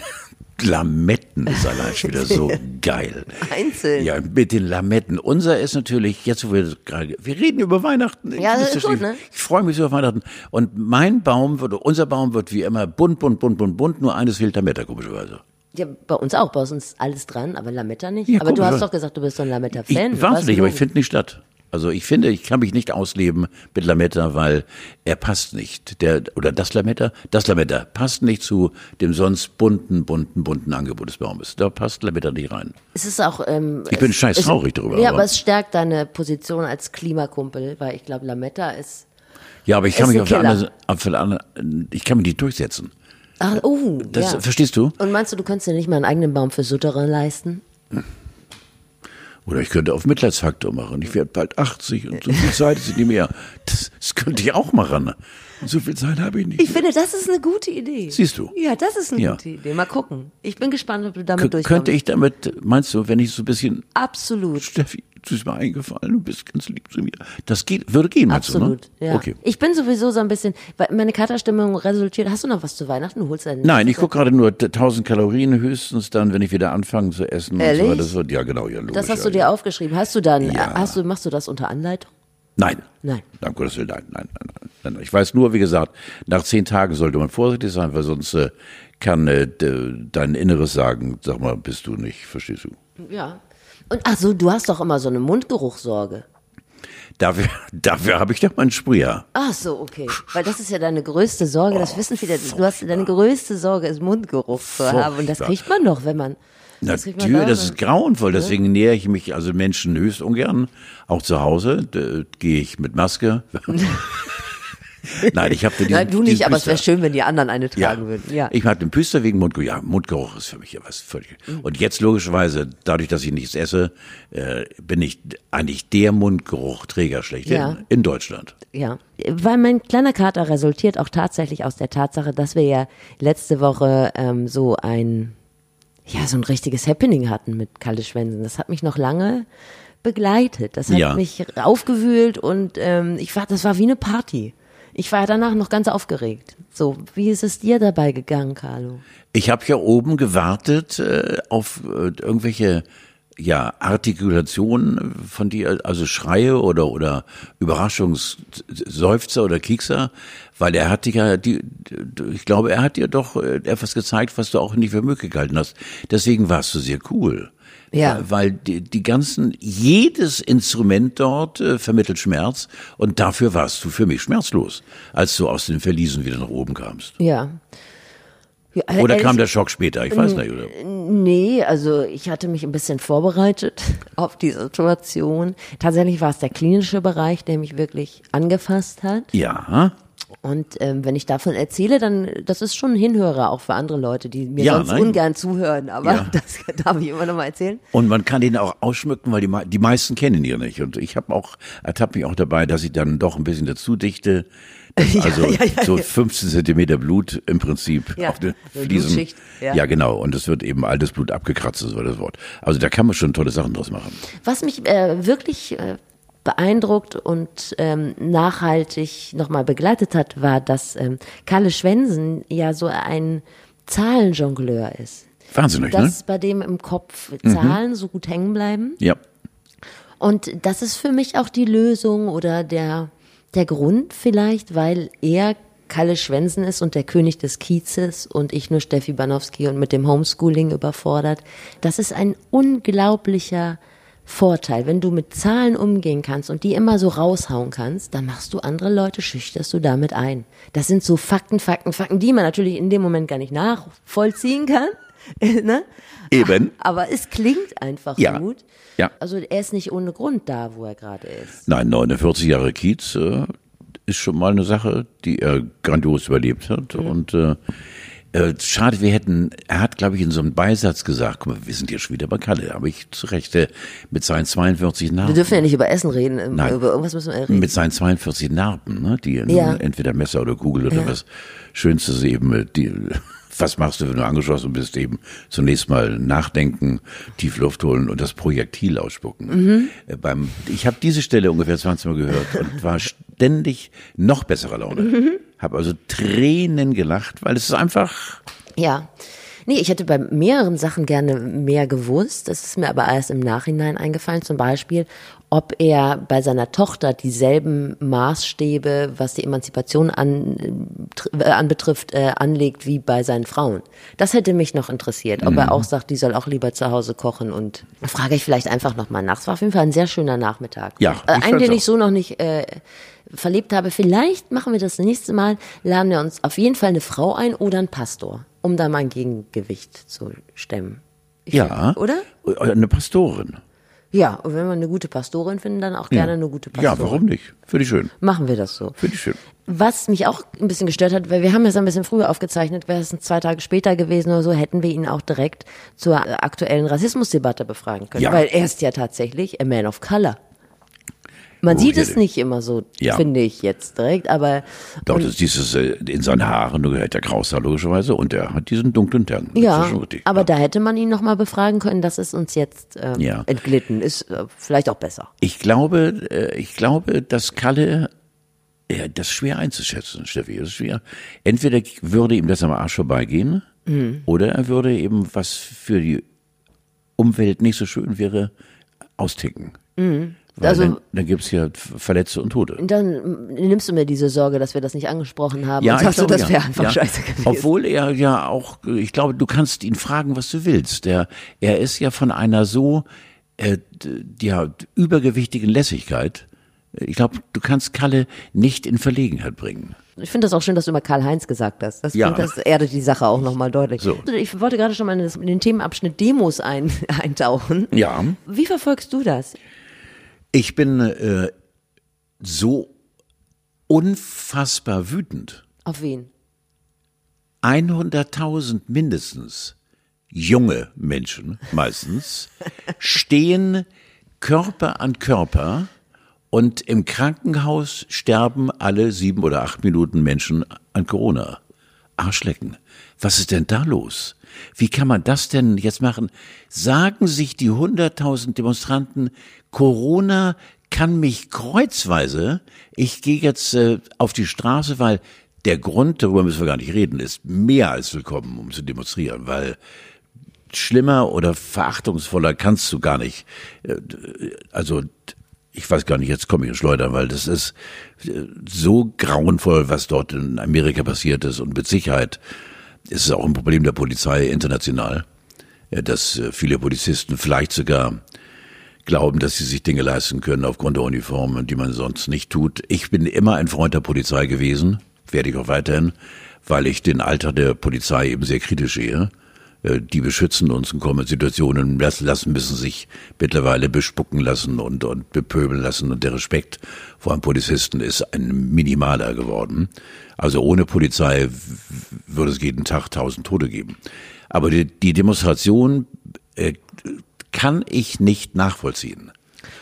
[SPEAKER 1] Lametten ist allein schon wieder so geil.
[SPEAKER 2] Einzeln.
[SPEAKER 1] Ja, mit den Lametten. Unser ist natürlich, jetzt wo wir gerade, wir reden über Weihnachten.
[SPEAKER 2] Ja,
[SPEAKER 1] Ich
[SPEAKER 2] das
[SPEAKER 1] muss
[SPEAKER 2] ist gut, ne?
[SPEAKER 1] Ich freue mich so auf Weihnachten. Und mein Baum wird, unser Baum wird wie immer bunt, bunt, bunt, bunt, bunt, nur eines fehlt Lametta, komischerweise.
[SPEAKER 2] Ja, bei uns auch, bei uns alles dran, aber Lametta nicht.
[SPEAKER 1] Ja,
[SPEAKER 2] aber du
[SPEAKER 1] guck,
[SPEAKER 2] hast
[SPEAKER 1] ja.
[SPEAKER 2] doch gesagt, du bist so ein
[SPEAKER 1] Ich
[SPEAKER 2] Lametta-Fan.
[SPEAKER 1] nicht, aber ich finde nicht statt. Also ich finde, ich kann mich nicht ausleben mit Lametta, weil er passt nicht. Der, oder das Lametta, das Lametta passt nicht zu dem sonst bunten, bunten, bunten Angebot des Baumes. Da passt Lametta nicht rein.
[SPEAKER 2] Es ist auch. Ähm,
[SPEAKER 1] Ich bin
[SPEAKER 2] es-
[SPEAKER 1] scheiß
[SPEAKER 2] es-
[SPEAKER 1] traurig darüber,
[SPEAKER 2] Ja,
[SPEAKER 1] aber-
[SPEAKER 2] aber es stärkt deine Position als Klimakumpel, weil ich glaube, Lametta ist.
[SPEAKER 1] Ja, aber ich kann mich auf der, anderen, auf der anderen, ich kann mich nicht durchsetzen.
[SPEAKER 2] Ach, oh,
[SPEAKER 1] Das,
[SPEAKER 2] ja.
[SPEAKER 1] Verstehst du?
[SPEAKER 2] Und meinst du, du könntest dir nicht mal einen eigenen Baum für Souterrain leisten?
[SPEAKER 1] Oder ich könnte auf Mitleidsfaktor machen. Ich werde bald 80 und so viel Zeit ist nicht mehr. Das, das könnte ich auch machen. So viel Zeit habe ich nicht.
[SPEAKER 2] Ich finde, das ist eine gute Idee.
[SPEAKER 1] Siehst du?
[SPEAKER 2] Ja, das ist eine
[SPEAKER 1] Ja.
[SPEAKER 2] gute Idee. Mal gucken. Ich bin gespannt, ob du damit
[SPEAKER 1] Kö-
[SPEAKER 2] durchkommst.
[SPEAKER 1] könnte ich damit, meinst du, wenn ich so ein bisschen,
[SPEAKER 2] Absolut.
[SPEAKER 1] Steffi, du bist mir eingefallen, du bist ganz lieb zu mir. Das geht, würde gehen, meinst
[SPEAKER 2] Absolut,
[SPEAKER 1] du, ne?
[SPEAKER 2] ja.
[SPEAKER 1] Okay.
[SPEAKER 2] Ich bin sowieso so ein bisschen, weil meine Katerstimmung resultiert. Hast du noch was zu Weihnachten? Du holst deinen
[SPEAKER 1] Nein, ich gucke gerade nur 1000 Kalorien höchstens dann, wenn ich wieder anfange zu essen.
[SPEAKER 2] Ehrlich?
[SPEAKER 1] Und so weiter. Das wird, ja, genau, ja, logisch.
[SPEAKER 2] Das hast
[SPEAKER 1] ja,
[SPEAKER 2] du dir
[SPEAKER 1] ja.
[SPEAKER 2] aufgeschrieben. Hast du dann,
[SPEAKER 1] Ja.
[SPEAKER 2] hast du, machst du das unter Anleitung?
[SPEAKER 1] Nein.
[SPEAKER 2] Nein.
[SPEAKER 1] Nein, um Gottes Willen, nein, nein, nein, nein. Ich weiß nur, wie gesagt, nach zehn Tagen sollte man vorsichtig sein, weil sonst äh, kann äh, de, dein Inneres sagen, sag mal, bist du nicht, verstehst du?
[SPEAKER 2] Ja. Und ach so, du hast doch immer so eine Mundgeruchssorge.
[SPEAKER 1] Dafür, [LAUGHS] dafür habe ich doch meinen Sprüher.
[SPEAKER 2] Ach so, okay. Weil das ist ja deine größte Sorge, das wissen viele. Du hast deine größte Sorge ist Mundgeruch zu haben. Und das kriegt man doch, wenn man.
[SPEAKER 1] Natürlich,
[SPEAKER 2] da.
[SPEAKER 1] das ist grauenvoll. Deswegen nähere ich mich also Menschen höchst ungern. Auch zu Hause da gehe ich mit Maske. [LAUGHS] Nein, ich habe diesen,
[SPEAKER 2] Nein, du nicht, aber es wäre
[SPEAKER 1] Püster.
[SPEAKER 2] schön, wenn die anderen eine
[SPEAKER 1] Ja.
[SPEAKER 2] tragen würden. Ja.
[SPEAKER 1] Ich mag den Püster wegen Mundgeruch. Ja, Mundgeruch ist für mich ja was völlig. Und jetzt logischerweise, dadurch, dass ich nichts esse, äh, bin ich eigentlich der Mundgeruchträger schlechthin
[SPEAKER 2] Ja.
[SPEAKER 1] in Deutschland.
[SPEAKER 2] Ja, weil mein kleiner Kater resultiert auch tatsächlich aus der Tatsache, dass wir ja letzte Woche ähm, so ein, ja, so ein richtiges Happening hatten mit Kalle Schwensen. Das hat mich noch lange begleitet. Das hat
[SPEAKER 1] Ja.
[SPEAKER 2] mich aufgewühlt und ähm, ich war, das war wie eine Party. Ich war danach noch ganz aufgeregt. So, wie ist es dir dabei gegangen, Carlo?
[SPEAKER 1] Ich habe ja oben gewartet äh, auf äh, irgendwelche ja, Artikulationen von dir, also Schreie oder oder Überraschungsseufzer oder Kiekser, weil er hat dich ja die, ich glaube, er hat dir doch äh, etwas gezeigt, was du auch nicht für möglich gehalten hast. Deswegen warst du sehr cool.
[SPEAKER 2] Ja.
[SPEAKER 1] Weil, weil die, die ganzen, jedes Instrument dort äh, vermittelt Schmerz und dafür warst du für mich schmerzlos, als du aus den Verliesen wieder nach oben kamst.
[SPEAKER 2] Ja. Ja
[SPEAKER 1] Oder
[SPEAKER 2] ehrlich-
[SPEAKER 1] kam der Schock später? Ich weiß nicht, oder?
[SPEAKER 2] Nee, also ich hatte mich ein bisschen vorbereitet [LAUGHS] auf die Situation. Tatsächlich war es der klinische Bereich, der mich wirklich angefasst hat.
[SPEAKER 1] Ja.
[SPEAKER 2] Und ähm, wenn ich davon erzähle, dann das ist schon ein Hinhörer auch für andere Leute, die mir
[SPEAKER 1] Ja,
[SPEAKER 2] sonst
[SPEAKER 1] nein.
[SPEAKER 2] ungern zuhören. Aber
[SPEAKER 1] Ja. [LAUGHS]
[SPEAKER 2] das darf ich immer noch mal erzählen.
[SPEAKER 1] Und man kann den auch ausschmücken, weil die, die meisten kennen ihn nicht. Und ich habe auch, ertappe mich auch dabei, dass ich dann doch ein bisschen dazu dichte. [LAUGHS] Also
[SPEAKER 2] ja, ja,
[SPEAKER 1] so
[SPEAKER 2] ja.
[SPEAKER 1] 15 Zentimeter Blut im Prinzip auf den
[SPEAKER 2] so
[SPEAKER 1] Fliesen.
[SPEAKER 2] Ja.
[SPEAKER 1] genau. Und es wird eben altes Blut abgekratzt, das war das Wort. Also da kann man schon tolle Sachen draus machen.
[SPEAKER 2] Was mich äh, wirklich äh, beeindruckt und ähm, nachhaltig nochmal begleitet hat, war, dass ähm, Kalle Schwensen ja so ein Zahlenjongleur ist.
[SPEAKER 1] Wahnsinnig, ne?
[SPEAKER 2] Dass bei dem im Kopf Zahlen so gut hängen bleiben.
[SPEAKER 1] Ja.
[SPEAKER 2] Und das ist für mich auch die Lösung oder der, der Grund vielleicht, weil er Kalle Schwensen ist und der König des Kiezes und ich nur Steffi Banowski und mit dem Homeschooling überfordert. Das ist ein unglaublicher Vorteil. Wenn du mit Zahlen umgehen kannst und die immer so raushauen kannst, dann machst du andere Leute, schüchterst du damit ein. Das sind so Fakten, Fakten, Fakten, die man natürlich in dem Moment gar nicht nachvollziehen kann. [LAUGHS] ne?
[SPEAKER 1] Eben.
[SPEAKER 2] Aber es klingt einfach
[SPEAKER 1] Ja.
[SPEAKER 2] gut.
[SPEAKER 1] Ja.
[SPEAKER 2] Also er ist nicht ohne Grund da, wo er gerade ist.
[SPEAKER 1] Nein, 49 Jahre Kiez äh, ist schon mal eine Sache, die er grandios überlebt hat. Und äh, äh, schade, wir hätten, er hat, glaube ich, in so einem Beisatz gesagt, guck mal, wir sind hier schon wieder bei Kalle, habe ich zu Recht, äh, mit seinen 42
[SPEAKER 2] Wir
[SPEAKER 1] Narben.
[SPEAKER 2] dürfen ja nicht über Essen reden,
[SPEAKER 1] Nein.
[SPEAKER 2] über irgendwas müssen wir reden.
[SPEAKER 1] Mit seinen 42 Narben, ne, die
[SPEAKER 2] Ja.
[SPEAKER 1] entweder Messer oder Kugel oder was Schönstes eben, äh, die, [LAUGHS] was machst du, wenn du angeschossen bist, eben zunächst mal nachdenken, tief Luft holen und das Projektil ausspucken.
[SPEAKER 2] Mhm.
[SPEAKER 1] Beim, ich habe diese Stelle ungefähr 20 Mal gehört und war ständig noch besserer Laune.
[SPEAKER 2] Mhm.
[SPEAKER 1] Habe also Tränen gelacht, weil es ist einfach,
[SPEAKER 2] Ja. Nee, ich hätte bei mehreren Sachen gerne mehr gewusst. Das ist mir aber erst im Nachhinein eingefallen. Zum Beispiel, ob er bei seiner Tochter dieselben Maßstäbe, was die Emanzipation an, äh, anbetrifft, äh, anlegt wie bei seinen Frauen. Das hätte mich noch interessiert. Ob
[SPEAKER 1] Mhm.
[SPEAKER 2] er auch sagt, die soll auch lieber zu Hause kochen. Und da frage ich vielleicht einfach nochmal nach. Es war auf jeden Fall ein sehr schöner Nachmittag.
[SPEAKER 1] Ja,
[SPEAKER 2] Äh, einen, den
[SPEAKER 1] auch.
[SPEAKER 2] ich so noch nicht äh, verlebt habe. Vielleicht machen wir das nächste Mal, laden wir uns auf jeden Fall eine Frau ein oder einen Pastor, um da mal ein Gegengewicht zu stemmen. Ich
[SPEAKER 1] ja.
[SPEAKER 2] find- Oder?
[SPEAKER 1] Eine Pastorin.
[SPEAKER 2] Ja, und wenn wir eine gute Pastorin finden, dann auch gerne eine gute Pastorin.
[SPEAKER 1] Ja, warum nicht? Finde ich schön.
[SPEAKER 2] Machen wir das so.
[SPEAKER 1] Finde ich schön.
[SPEAKER 2] Was mich auch ein bisschen gestört hat, weil wir haben es ein bisschen früher aufgezeichnet, wäre es zwei Tage später gewesen oder so, hätten wir ihn auch direkt zur äh, aktuellen Rassismusdebatte befragen können.
[SPEAKER 1] Ja.
[SPEAKER 2] Weil er ist ja tatsächlich a man of color. Man sieht es nicht immer so,
[SPEAKER 1] Ja.
[SPEAKER 2] finde ich jetzt direkt, aber
[SPEAKER 1] Doch, das ist dieses äh, in seinen Haaren, du gehört der Kraushaar logischerweise und er hat diesen dunklen Tern.
[SPEAKER 2] Ja, aber
[SPEAKER 1] ja.
[SPEAKER 2] da hätte man ihn noch mal befragen können. Das ist uns jetzt ähm,
[SPEAKER 1] Ja.
[SPEAKER 2] entglitten. Ist äh, vielleicht auch besser.
[SPEAKER 1] Ich glaube, äh, ich glaube, dass Kalle, ja, das ist schwer einzuschätzen, Steffi, das ist schwer. Entweder würde ihm das am Arsch vorbeigehen,
[SPEAKER 2] Mhm.
[SPEAKER 1] oder er würde eben, was für die Umwelt nicht so schön wäre, austicken. Weil
[SPEAKER 2] Also-
[SPEAKER 1] dann, dann gibt's ja Verletzte und Tote.
[SPEAKER 2] Dann mm, nimmst du mir diese Sorge, dass wir das nicht angesprochen haben. und
[SPEAKER 1] ich
[SPEAKER 2] sagst du, das
[SPEAKER 1] ja.
[SPEAKER 2] wäre einfach
[SPEAKER 1] ja.
[SPEAKER 2] scheiße gewesen.
[SPEAKER 1] Obwohl er ja auch, ich glaube, du kannst ihn fragen, was du willst. Der, er ist ja von einer so äh, ja, übergewichtigen Lässigkeit. Ich glaube, du kannst Kalle nicht in Verlegenheit bringen.
[SPEAKER 2] Ich finde das auch schön, dass du immer Karl-Heinz gesagt hast. Das,
[SPEAKER 1] Ja.
[SPEAKER 2] das erdet die Sache auch nochmal deutlich.
[SPEAKER 1] So.
[SPEAKER 2] Ich wollte gerade schon mal in den Themenabschnitt Demos ein, [LAUGHS] eintauchen.
[SPEAKER 1] Ja.
[SPEAKER 2] Wie verfolgst du das?
[SPEAKER 1] Ich bin äh, so unfassbar wütend.
[SPEAKER 2] Auf wen?
[SPEAKER 1] 100.000 mindestens junge Menschen meistens [LAUGHS] stehen Körper an Körper und im Krankenhaus sterben alle sieben oder acht Minuten Menschen an Corona. Arschlecken. Was ist denn da los? Wie kann man das denn jetzt machen? Sagen sich die 100.000 Demonstranten, Corona kann mich kreuzweise, ich gehe jetzt äh, auf die Straße, weil der Grund, darüber müssen wir gar nicht reden, ist mehr als willkommen, um zu demonstrieren, weil schlimmer oder verachtungsvoller kannst du gar nicht. Äh, Also ich weiß gar nicht, jetzt komme ich in Schleudern, weil das ist äh, so grauenvoll, was dort in Amerika passiert ist und mit Sicherheit ist es auch ein Problem der Polizei international, äh, dass äh, viele Polizisten vielleicht sogar glauben, dass sie sich Dinge leisten können aufgrund der Uniformen, die man sonst nicht tut. Ich bin immer ein Freund der Polizei gewesen, werde ich auch weiterhin, weil ich den Alter der Polizei eben sehr kritisch sehe. Äh, Die beschützen uns und kommen in Situationen lassen, müssen sich mittlerweile bespucken lassen und, und bepöbeln lassen und der Respekt vor einem Polizisten ist ein minimaler geworden. Also ohne Polizei würde es jeden Tag tausend Tote geben. Aber die, die Demonstration äh, kann ich nicht nachvollziehen.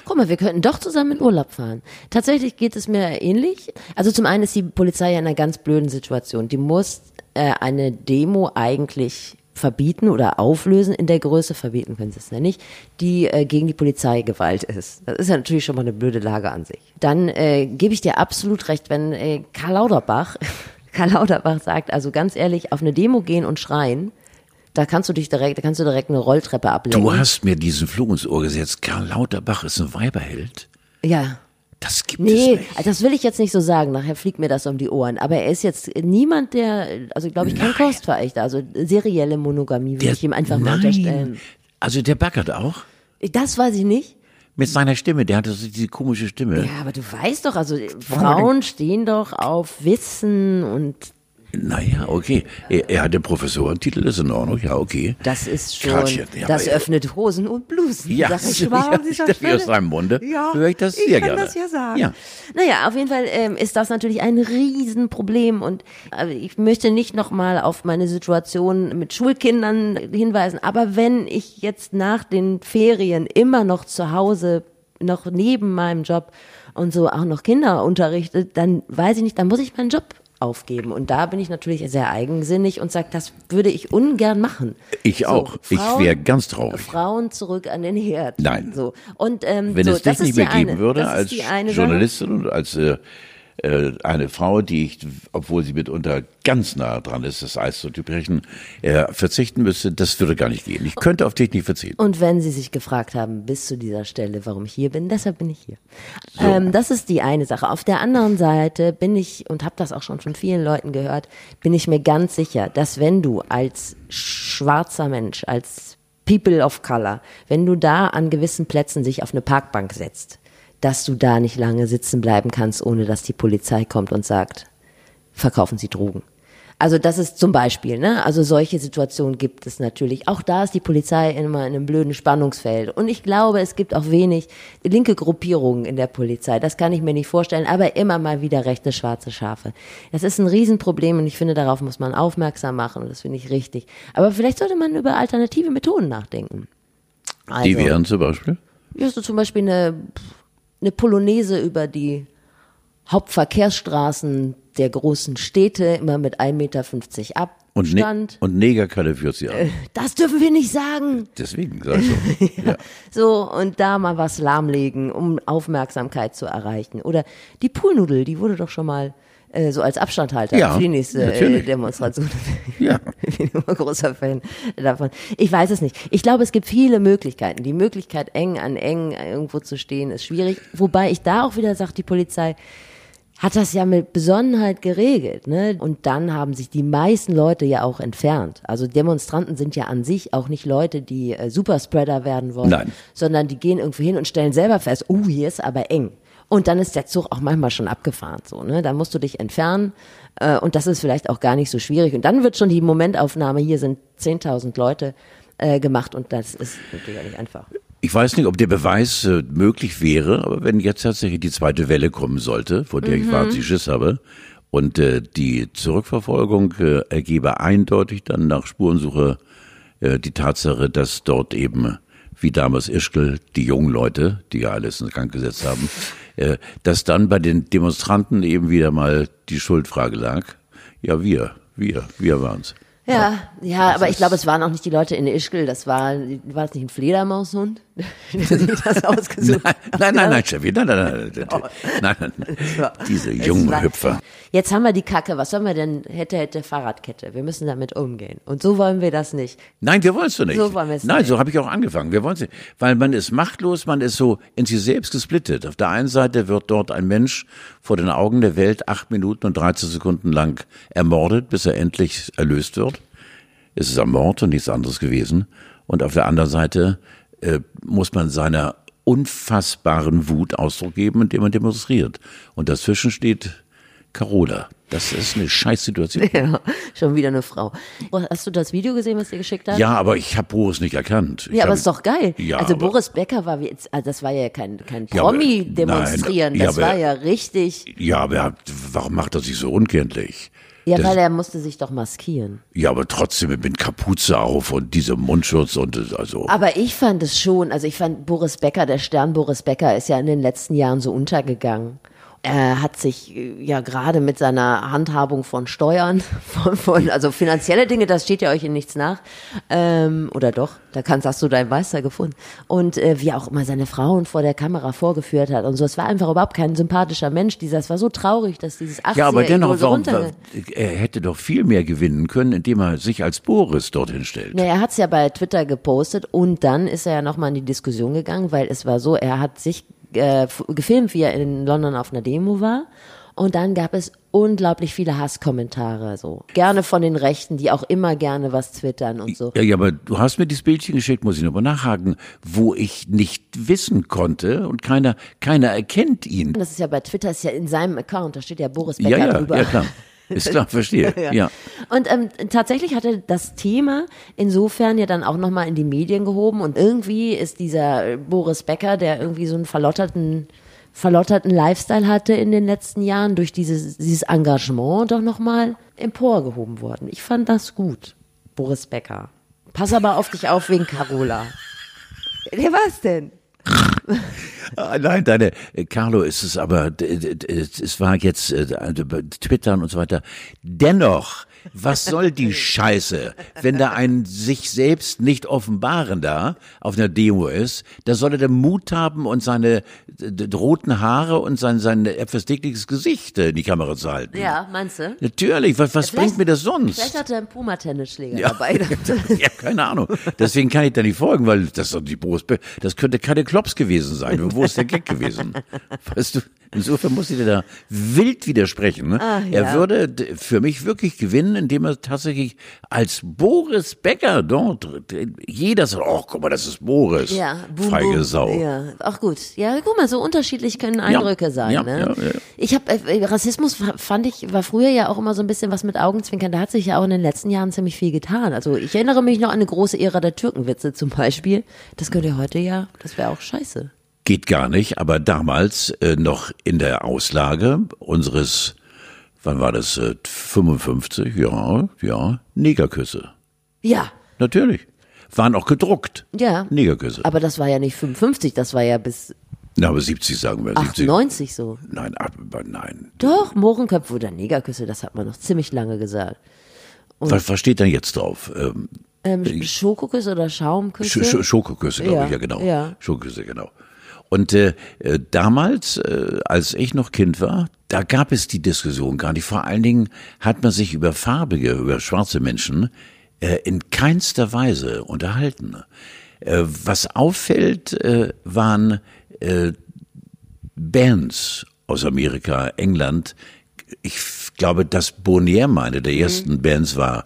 [SPEAKER 2] Guck mal, wir könnten doch zusammen in Urlaub fahren. Tatsächlich geht es mir ähnlich. Also zum einen ist die Polizei ja in einer ganz blöden Situation. Die muss äh, eine Demo eigentlich verbieten oder auflösen in der Größe, verbieten können sie es ja nicht, die äh, gegen die Polizeigewalt ist. Das ist ja natürlich schon mal eine blöde Lage an sich. Dann äh, gebe ich dir absolut recht, wenn äh, Karl Lauterbach, [LAUGHS] Karl Lauterbach sagt, also ganz ehrlich, auf eine Demo gehen und schreien, da kannst du dich direkt, da kannst du direkt eine Rolltreppe ablenken.
[SPEAKER 1] Du hast mir diesen Floh ins Ohr gesetzt. Karl Lauterbach ist ein Weiberheld.
[SPEAKER 2] ja.
[SPEAKER 1] Das gibt
[SPEAKER 2] Nee,
[SPEAKER 1] es nicht.
[SPEAKER 2] das will ich jetzt nicht so sagen. Nachher fliegt mir das um die Ohren. Aber er ist jetzt niemand, der, also glaube ich, kein
[SPEAKER 1] Nein.
[SPEAKER 2] Kostverächter. Also serielle Monogamie würde ich ihm einfach mal
[SPEAKER 1] Nein.
[SPEAKER 2] unterstellen.
[SPEAKER 1] Also der Backert auch?
[SPEAKER 2] Das weiß ich nicht.
[SPEAKER 1] Mit seiner Stimme, der hatte so diese komische Stimme.
[SPEAKER 2] Ja, aber du weißt doch, also Frauen stehen doch auf Wissen und
[SPEAKER 1] Naja, okay. Er, er hat den Professorentitel, ist in Ordnung, ja, okay.
[SPEAKER 2] das ist schon,
[SPEAKER 1] ja,
[SPEAKER 2] das öffnet Hosen und Blusen.
[SPEAKER 1] Ja,
[SPEAKER 2] sag ich
[SPEAKER 1] so- [LAUGHS]
[SPEAKER 2] mal
[SPEAKER 1] ja,
[SPEAKER 2] dieser
[SPEAKER 1] ich-
[SPEAKER 2] Stelle.
[SPEAKER 1] aus seinem Munde
[SPEAKER 2] ja,
[SPEAKER 1] höre ich das
[SPEAKER 2] ich
[SPEAKER 1] sehr
[SPEAKER 2] kann
[SPEAKER 1] gerne.
[SPEAKER 2] das ja sagen.
[SPEAKER 1] Ja.
[SPEAKER 2] Naja, auf jeden Fall ähm, ist das natürlich ein Riesenproblem und äh, ich möchte nicht nochmal auf meine Situation mit Schulkindern hinweisen, aber wenn ich jetzt nach den Ferien immer noch zu Hause, noch neben meinem Job und so auch noch Kinder unterrichte, dann weiß ich nicht, dann muss ich meinen Job aufgeben. Und da bin ich natürlich sehr eigensinnig und sage, das würde ich ungern machen.
[SPEAKER 1] Ich
[SPEAKER 2] So,
[SPEAKER 1] auch. ich
[SPEAKER 2] Frauen-
[SPEAKER 1] wäre ganz traurig.
[SPEAKER 2] Frauen zurück an den Herd.
[SPEAKER 1] Nein.
[SPEAKER 2] So. Und, ähm,
[SPEAKER 1] Wenn
[SPEAKER 2] so,
[SPEAKER 1] es
[SPEAKER 2] das
[SPEAKER 1] dich nicht mehr geben
[SPEAKER 2] eine,
[SPEAKER 1] würde als
[SPEAKER 2] Sache.
[SPEAKER 1] Journalistin und als äh, äh, eine Frau, die ich, obwohl sie mitunter ganz nah dran ist, das Eis zu brechen, äh, verzichten müsste, das würde gar nicht gehen. Ich könnte auf dich nicht verzichten.
[SPEAKER 2] Und wenn Sie sich gefragt haben, bis zu dieser Stelle, warum ich hier bin, deshalb bin ich hier. Ähm, das ist die eine Sache. Auf der anderen Seite bin ich, und habe das auch schon von vielen Leuten gehört, bin ich mir ganz sicher, dass wenn du als schwarzer Mensch, als People of Color, wenn du da an gewissen Plätzen sich auf eine Parkbank setzt, dass du da nicht lange sitzen bleiben kannst, ohne dass die Polizei kommt und sagt, verkaufen Sie Drogen. Also das ist zum Beispiel, ne? Also solche Situationen gibt es natürlich. Auch da ist die Polizei immer in einem blöden Spannungsfeld. Und ich glaube, es gibt auch wenig linke Gruppierungen in der Polizei. Das kann ich mir nicht vorstellen, aber immer mal wieder rechte schwarze Schafe. Das ist ein Riesenproblem und ich finde, darauf muss man aufmerksam machen und das finde ich richtig. Aber vielleicht sollte man über alternative Methoden nachdenken. Also,
[SPEAKER 1] Die wären zum Beispiel?
[SPEAKER 2] ja, so zum Beispiel eine, eine Polonaise über die Hauptverkehrsstraßen der großen Städte, immer mit 1,50 Meter
[SPEAKER 1] Und, ne und Neger qualifiziert sie an.
[SPEAKER 2] das dürfen wir nicht sagen.
[SPEAKER 1] Deswegen, sag ich so. [LAUGHS] ja.
[SPEAKER 2] So, und da mal was lahmlegen, um Aufmerksamkeit zu erreichen. Oder die Poolnudel, die wurde doch schon mal äh, so als Abstandhalter
[SPEAKER 1] Ja,
[SPEAKER 2] für die nächste äh. Demonstration. [LAUGHS]
[SPEAKER 1] Ja.
[SPEAKER 2] Ich bin immer großer Fan davon. Ich weiß es nicht. Ich glaube, es gibt viele Möglichkeiten. Die Möglichkeit, eng an eng irgendwo zu stehen, ist schwierig. Wobei ich da auch wieder sage, die Polizei hat das ja mit Besonnenheit geregelt, ne? Und dann haben sich die meisten Leute ja auch entfernt. Also Demonstranten sind ja an sich auch nicht Leute, die äh, Superspreader werden wollen,
[SPEAKER 1] Nein.
[SPEAKER 2] sondern die gehen irgendwo hin und stellen selber fest, oh, hier ist aber eng. Und dann ist der Zug auch manchmal schon abgefahren, so, ne? Da musst du dich entfernen. Äh, und das ist vielleicht auch gar nicht so schwierig. Und dann wird schon die Momentaufnahme, hier sind 10.000 Leute äh, gemacht und das ist natürlich auch nicht einfach.
[SPEAKER 1] Ich weiß nicht, ob der Beweis äh, möglich wäre, aber wenn jetzt tatsächlich die zweite Welle kommen sollte, vor der ich wahnsinnig Schiss habe, und äh, die Zurückverfolgung äh, ergebe eindeutig dann nach Spurensuche äh, die Tatsache, dass dort eben, wie damals Ischgl, die jungen Leute, die ja alles in Gang gesetzt haben, dass dann bei den Demonstranten eben wieder mal die Schuldfrage lag. Ja, wir, wir, wir waren's.
[SPEAKER 2] Ja, ja, aber ich glaube, es waren auch nicht die Leute in Ischgl, das war, war es nicht ein Fledermaushund, [LAUGHS] sich das ausgesucht
[SPEAKER 1] Nein, nein, nein, nein, Steffi, nein, nein, nein, [LAUGHS] nein, nein, nein, [LAUGHS] nein. diese
[SPEAKER 2] Es
[SPEAKER 1] jungen Hüpfer.
[SPEAKER 2] Jetzt haben wir die Kacke, was sollen wir denn, hätte, hätte Fahrradkette, wir müssen damit umgehen. Und so wollen wir das nicht.
[SPEAKER 1] Nein, wir wollen es so nicht.
[SPEAKER 2] So wollen wir es
[SPEAKER 1] Nein,
[SPEAKER 2] nicht.
[SPEAKER 1] so habe ich auch angefangen. Wir wollen es nicht. Weil man ist machtlos, man ist so in sich selbst gesplittet. Auf der einen Seite wird dort ein Mensch vor den Augen der Welt acht Minuten und 13 Sekunden lang ermordet, bis er endlich erlöst wird. Es ist ein Mord und nichts anderes gewesen. Und auf der anderen Seite äh, muss man seiner unfassbaren Wut Ausdruck geben, indem man demonstriert. Und dazwischen steht Carola. Das ist eine Scheißsituation. [LAUGHS]
[SPEAKER 2] Ja, schon wieder eine Frau. Hast du das Video gesehen, was dir geschickt hat?
[SPEAKER 1] Ja, aber ich habe Boris nicht erkannt. Ich
[SPEAKER 2] Ja, aber
[SPEAKER 1] hab-
[SPEAKER 2] ist doch geil.
[SPEAKER 1] Ja,
[SPEAKER 2] also
[SPEAKER 1] aber-
[SPEAKER 2] Boris Becker war wie jetzt, also das war ja kein, kein
[SPEAKER 1] Ja, aber-
[SPEAKER 2] Promi-Demonstrieren,
[SPEAKER 1] nein, ja,
[SPEAKER 2] das
[SPEAKER 1] aber-
[SPEAKER 2] war ja richtig.
[SPEAKER 1] Ja, aber er- warum macht er sich so unkenntlich?
[SPEAKER 2] Ja,
[SPEAKER 1] Das-
[SPEAKER 2] weil er musste sich doch maskieren.
[SPEAKER 1] Ja, aber trotzdem mit Kapuze auf und diesem Mundschutz und das- also.
[SPEAKER 2] Aber ich fand es schon, also ich fand Boris Becker, der Stern Boris Becker ist ja in den letzten Jahren so untergegangen. Er hat sich äh, ja gerade mit seiner Handhabung von Steuern, [LAUGHS] von, von, also finanzielle Dinge, das steht ja euch in nichts nach. Ähm, oder doch, da kannst, hast du deinen Meister gefunden. Und äh, wie auch immer seine Frauen vor der Kamera vorgeführt hat und so. Es war einfach überhaupt kein sympathischer Mensch. Dieser, es war so traurig, dass dieses 80er
[SPEAKER 1] ja, aber dennoch,
[SPEAKER 2] so
[SPEAKER 1] warum, er hätte doch viel mehr gewinnen können, indem er sich als Boris dorthin stellt.
[SPEAKER 2] Na, er hat es ja bei Twitter gepostet und dann ist er ja nochmal in die Diskussion gegangen, weil es war so, er hat sich äh, gefilmt, wie er in London auf einer Demo war. Und dann gab es unglaublich viele Hasskommentare, so. Gerne von den Rechten, die auch immer gerne was twittern und so.
[SPEAKER 1] Ja, ja, aber du hast mir dieses Bildchen geschickt, muss ich nochmal nachhaken, wo ich nicht wissen konnte und keiner, keiner erkennt ihn.
[SPEAKER 2] Das ist ja bei Twitter, ist ja in seinem Account, da steht ja Boris Becker
[SPEAKER 1] ja, ja,
[SPEAKER 2] drüber.
[SPEAKER 1] Ja, klar. [LAUGHS] [LAUGHS] Ist klar, verstehe. ja. ja.
[SPEAKER 2] Und ähm, tatsächlich hatte das Thema insofern ja dann auch nochmal in die Medien gehoben und irgendwie ist dieser Boris Becker, der irgendwie so einen verlotterten verlotterten Lifestyle hatte in den letzten Jahren, durch dieses, dieses Engagement doch nochmal emporgehoben worden. Ich fand das gut, Boris Becker. Pass aber auf dich auf wegen Carola. [LAUGHS] Ja, was denn?
[SPEAKER 1] Ah, nein, deine, äh, Carlo, ist es aber, es war jetzt äh, Twittern und so weiter. Dennoch, was soll die Scheiße, wenn da ein sich selbst nicht offenbaren da auf einer Demo ist, da soll er den Mut haben und seine roten Haare und sein, sein etwas dickliches Gesicht in die Kamera zu halten.
[SPEAKER 2] Ja, meinst du?
[SPEAKER 1] Natürlich, was, was bringt mir das sonst?
[SPEAKER 2] Vielleicht hat er einen Puma-Tennisschläger
[SPEAKER 1] ja.
[SPEAKER 2] dabei. [LAUGHS]
[SPEAKER 1] ja, keine Ahnung. Deswegen kann ich da nicht folgen, weil das, die das könnte keine Klops gewesen sein. Wo ist der Gag gewesen? [LAUGHS] Weißt du? Insofern muss ich dir da wild widersprechen. Ne? Ah, ja. Er würde für mich wirklich gewinnen, indem er tatsächlich als Boris Becker dort, jeder sagt, oh, guck mal, das ist Boris. Ja, boom, Feige. Sau.
[SPEAKER 2] Ja, ach gut. Ja, guck mal, so unterschiedlich können Eindrücke
[SPEAKER 1] ja.
[SPEAKER 2] sein.
[SPEAKER 1] Ja,
[SPEAKER 2] ne?
[SPEAKER 1] ja, ja.
[SPEAKER 2] Ich habe äh, Rassismus fand ich war früher ja auch immer so ein bisschen was mit Augenzwinkern. Da hat sich ja auch in den letzten Jahren ziemlich viel getan. Also ich erinnere mich noch an eine große Ära der Türkenwitze zum Beispiel. Das könnte heute ja, das wäre auch scheiße.
[SPEAKER 1] Geht gar nicht, aber damals äh, noch in der Auslage unseres, wann war das, äh, 55, ja, ja, Negerküsse.
[SPEAKER 2] Ja.
[SPEAKER 1] Natürlich. Waren auch gedruckt.
[SPEAKER 2] Ja.
[SPEAKER 1] Negerküsse.
[SPEAKER 2] Aber das war ja nicht 55, das war ja bis
[SPEAKER 1] na, aber 70 sagen wir.
[SPEAKER 2] 70. 90 so.
[SPEAKER 1] Nein, aber nein.
[SPEAKER 2] Doch, Mohrenköpfe oder Negerküsse, das hat man noch ziemlich lange gesagt.
[SPEAKER 1] was, was steht denn jetzt drauf?
[SPEAKER 2] Ähm, ähm, Schokoküsse oder Schaumküsse?
[SPEAKER 1] Sch Schokoküsse, glaube ja, ich, ja genau. Ja. Schokoküsse, genau. Und äh, äh, damals, äh, als ich noch Kind war, da gab es die Diskussion gar nicht. Vor allen Dingen hat man sich über farbige, über schwarze Menschen äh, in keinster Weise unterhalten. Äh, was auffällt, äh, waren äh, Bands aus Amerika, England. Ich glaube, dass Bonnier eine der ersten mhm. Bands war,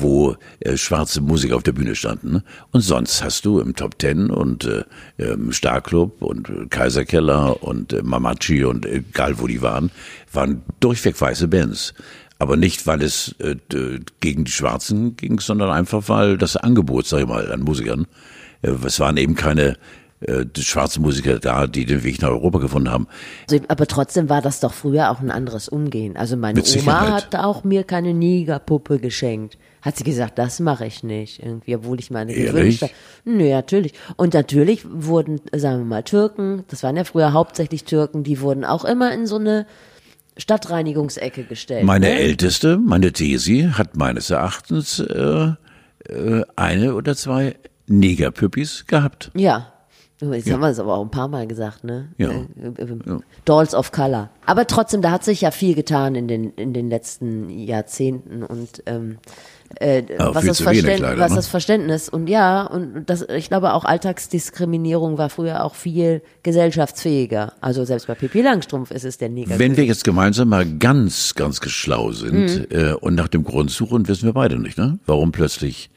[SPEAKER 1] wo äh, schwarze Musiker auf der Bühne standen. Ne? Und sonst hast du im Top Ten und äh, im Starclub und äh, Kaiserkeller und äh, Mamachi und äh, egal wo die waren, waren durchweg weiße Bands. Aber nicht, weil es äh, gegen die Schwarzen ging, sondern einfach, weil das Angebot, sag ich mal, an Musikern, äh, es waren eben keine äh, schwarze Musiker da, die den Weg nach Europa gefunden haben.
[SPEAKER 2] Also, aber trotzdem war das doch früher auch ein anderes Umgehen. Also meine Oma hat auch mir keine Negerpuppe geschenkt hat sie gesagt, das mache ich nicht, irgendwie, obwohl ich meine
[SPEAKER 1] gewünscht habe.
[SPEAKER 2] Nö, natürlich. Und natürlich wurden, sagen wir mal, Türken, das waren ja früher hauptsächlich Türken, die wurden auch immer in so eine Stadtreinigungsecke gestellt.
[SPEAKER 1] Meine ne? älteste, meine Tesi, hat meines Erachtens äh, äh, eine oder zwei Negerpüppis gehabt.
[SPEAKER 2] Ja, Jetzt ja. haben wir es aber auch ein paar Mal gesagt, ne?
[SPEAKER 1] Ja.
[SPEAKER 2] Äh, äh, ja. Dolls of Color. Aber trotzdem, da hat sich ja viel getan in den, in den letzten Jahrzehnten und ähm, äh, was, das Verständ, leider, was ne? das Verständnis und ja, und das, ich glaube auch Alltagsdiskriminierung war früher auch viel gesellschaftsfähiger. Also selbst bei Pippi Langstrumpf ist es der Negativ.
[SPEAKER 1] Wenn wir jetzt gemeinsam mal ganz, ganz geschlau sind mhm. äh, und nach dem Grund suchen, wissen wir beide nicht, ne? Warum plötzlich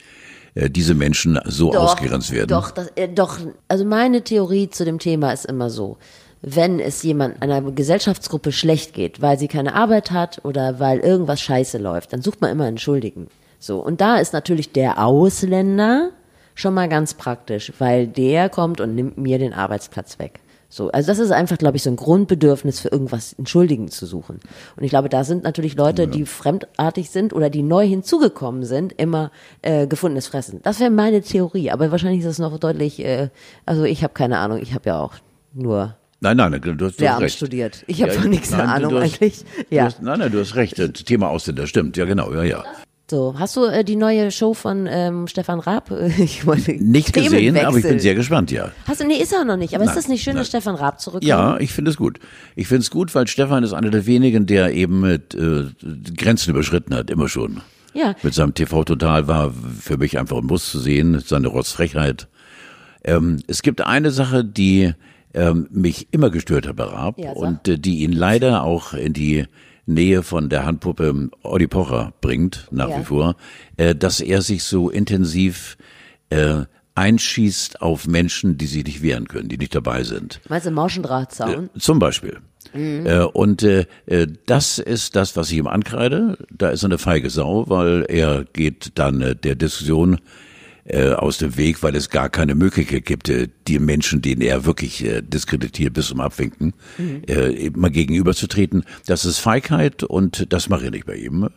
[SPEAKER 1] diese Menschen so doch, ausgegrenzt werden.
[SPEAKER 2] Doch, das, äh, doch, also meine Theorie zu dem Thema ist immer so wenn es jemand einer Gesellschaftsgruppe schlecht geht, weil sie keine Arbeit hat oder weil irgendwas scheiße läuft, dann sucht man immer einen Schuldigen. So, und da ist natürlich der Ausländer schon mal ganz praktisch, weil der kommt und nimmt mir den Arbeitsplatz weg. So, also das ist einfach, glaube ich, so ein Grundbedürfnis für irgendwas Entschuldigen zu suchen. Und ich glaube, da sind natürlich Leute, ja. die fremdartig sind oder die neu hinzugekommen sind, immer äh, gefundenes Fressen. Das wäre meine Theorie, aber wahrscheinlich ist es noch deutlich, äh, also ich habe keine Ahnung, ich habe ja auch nur
[SPEAKER 1] Nein, nein, du hast, du
[SPEAKER 2] hast
[SPEAKER 1] recht.
[SPEAKER 2] studiert. Ich habe ja, von nichts eine Ahnung hast, eigentlich. Ja.
[SPEAKER 1] Hast, nein, nein, du hast recht. Das Thema Ausländer stimmt. Ja, genau. Ja, ja.
[SPEAKER 2] So, hast du äh, die neue Show von ähm, Stefan Raab? [LAUGHS]
[SPEAKER 1] Ich wollte nicht gesehen, aber ich bin sehr gespannt, ja.
[SPEAKER 2] Hast du, nee, ist er noch nicht. Aber nein, ist das nicht schön, nein. dass Stefan Raab zurückkommt?
[SPEAKER 1] Ja, ich finde es gut. Ich finde es gut, weil Stefan ist einer der wenigen, der eben mit äh, Grenzen überschritten hat, immer schon.
[SPEAKER 2] Ja.
[SPEAKER 1] Mit seinem TV Total war für mich einfach ein Muss zu sehen, seine Rotzfrechheit. Ähm, es gibt eine Sache, die ähm, mich immer gestört hat bei Raab
[SPEAKER 2] Ja, so.
[SPEAKER 1] und äh, die ihn leider auch in die Nähe von der Handpuppe Olli Pocher bringt, nach
[SPEAKER 2] Ja.
[SPEAKER 1] wie vor, äh, dass er sich so intensiv äh, einschießt auf Menschen, die sich nicht wehren können, die nicht dabei sind.
[SPEAKER 2] Meinst du Mauschendrahtzaun?
[SPEAKER 1] Zum Beispiel. Äh, und äh, äh, das ist das, was ich ihm ankreide. Da ist er eine feige Sau, weil er geht dann äh, der Diskussion äh, aus dem Weg, weil es gar keine Möglichkeit gibt, äh, die Menschen, denen er wirklich äh, diskreditiert bis zum Abwinken, äh, mal gegenüberzutreten. Das ist Feigheit und das mache ich nicht bei ihm.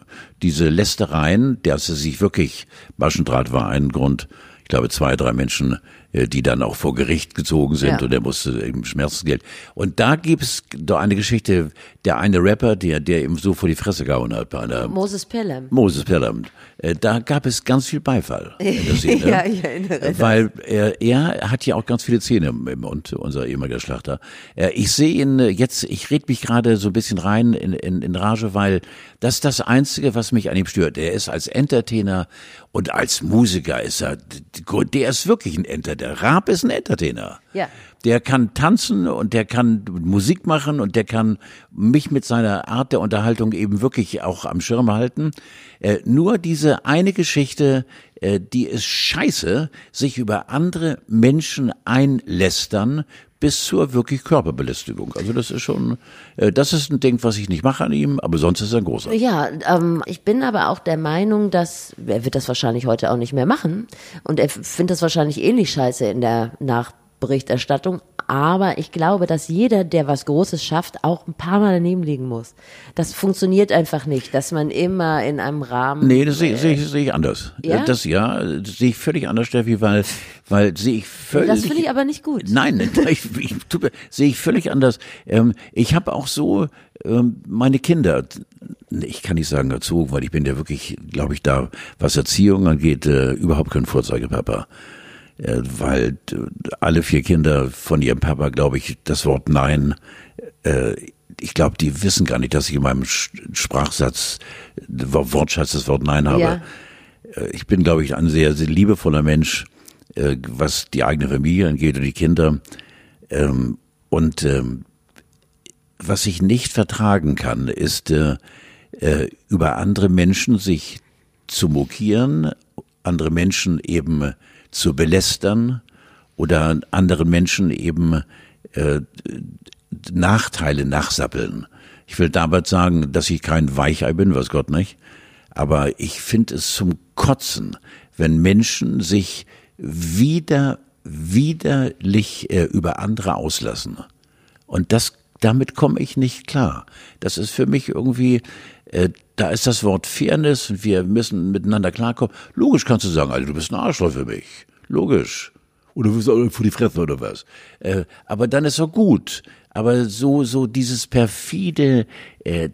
[SPEAKER 1] Diese Lästereien, dass er sich wirklich, Maschendraht war ein Grund, ich glaube zwei, drei Menschen, die dann auch vor Gericht gezogen sind
[SPEAKER 2] Ja.
[SPEAKER 1] und er musste eben Schmerzensgeld. Und da gibt es doch eine Geschichte, der eine Rapper, der, der ihm so vor die Fresse gehauen hat bei einer
[SPEAKER 2] Moses Pelham.
[SPEAKER 1] Moses Pelham. Äh, Da gab es ganz viel Beifall in der [LAUGHS] Szene.
[SPEAKER 2] Ja, ich erinnere
[SPEAKER 1] Äh, Weil er, er hat ja auch ganz viele Zähne Mund, unser ehemaliger Schlachter. Äh, Ich sehe ihn äh, jetzt, ich red mich gerade so ein bisschen rein in, in, in Rage, weil das ist das Einzige, was mich an ihm stört. Er ist als Entertainer und als Musiker ist er, der ist wirklich ein Entertainer. Der Raab ist ein Entertainer.
[SPEAKER 2] Ja.
[SPEAKER 1] Der kann tanzen und der kann Musik machen und der kann mich mit seiner Art der Unterhaltung eben wirklich auch am Schirm halten. Äh, nur diese eine Geschichte, äh, die ist scheiße, sich über andere Menschen einlästern bis zur wirklich Körperbelästigung. Also das ist schon, äh, das ist ein Ding, was ich nicht mache an ihm, aber sonst ist er ein großer.
[SPEAKER 2] Ja, ähm, ich bin aber auch der Meinung, dass er wird das wahrscheinlich heute auch nicht mehr machen und er findet das wahrscheinlich eh nicht scheiße in der Nachberichterstattung. Aber ich glaube, dass jeder, der was Großes schafft, auch ein paar Mal daneben liegen muss. Das funktioniert einfach nicht, dass man immer in einem Rahmen.
[SPEAKER 1] Nee, das sehe sehe ich, sehe ich anders.
[SPEAKER 2] Ja?
[SPEAKER 1] Äh, Das ja, das sehe ich völlig anders, Steffi, weil, weil sehe ich völlig.
[SPEAKER 2] das finde ich aber nicht gut.
[SPEAKER 1] Nein, [LAUGHS] ich, ich, sehe ich völlig anders. Ähm, ich habe auch so ähm, meine Kinder, ich kann nicht sagen erzogen, weil ich bin ja wirklich, glaube ich, da, was Erziehung angeht, äh, überhaupt kein Vorzeigepapa. Äh, weil äh, alle vier Kinder von ihrem Papa, glaube ich, das Wort Nein, äh, ich glaube, die wissen gar nicht, dass ich in meinem Sprachsatz, Wortschatz das Wort Nein habe.
[SPEAKER 2] Ja.
[SPEAKER 1] Ich bin, glaube ich, ein sehr, sehr liebevoller Mensch, was die eigene Familie angeht und die Kinder. Ähm, und ähm, was ich nicht vertragen kann, ist über andere Menschen sich zu mokieren, andere Menschen eben zu belästern oder anderen Menschen eben äh, Nachteile nachsappeln. Ich will damit sagen, dass ich kein Weichei bin, was Gott nicht. Aber ich finde es zum Kotzen, wenn Menschen sich wieder, widerlich äh, über andere auslassen. Und das, damit komme ich nicht klar. Das ist für mich irgendwie, da ist das Wort Fairness und wir müssen miteinander klarkommen. Logisch kannst du sagen, Alter, du bist ein Arschloch für mich. Logisch. Oder du bist auch vor die Fresse oder was. Äh, aber dann ist doch gut. Aber so, so dieses perfide äh,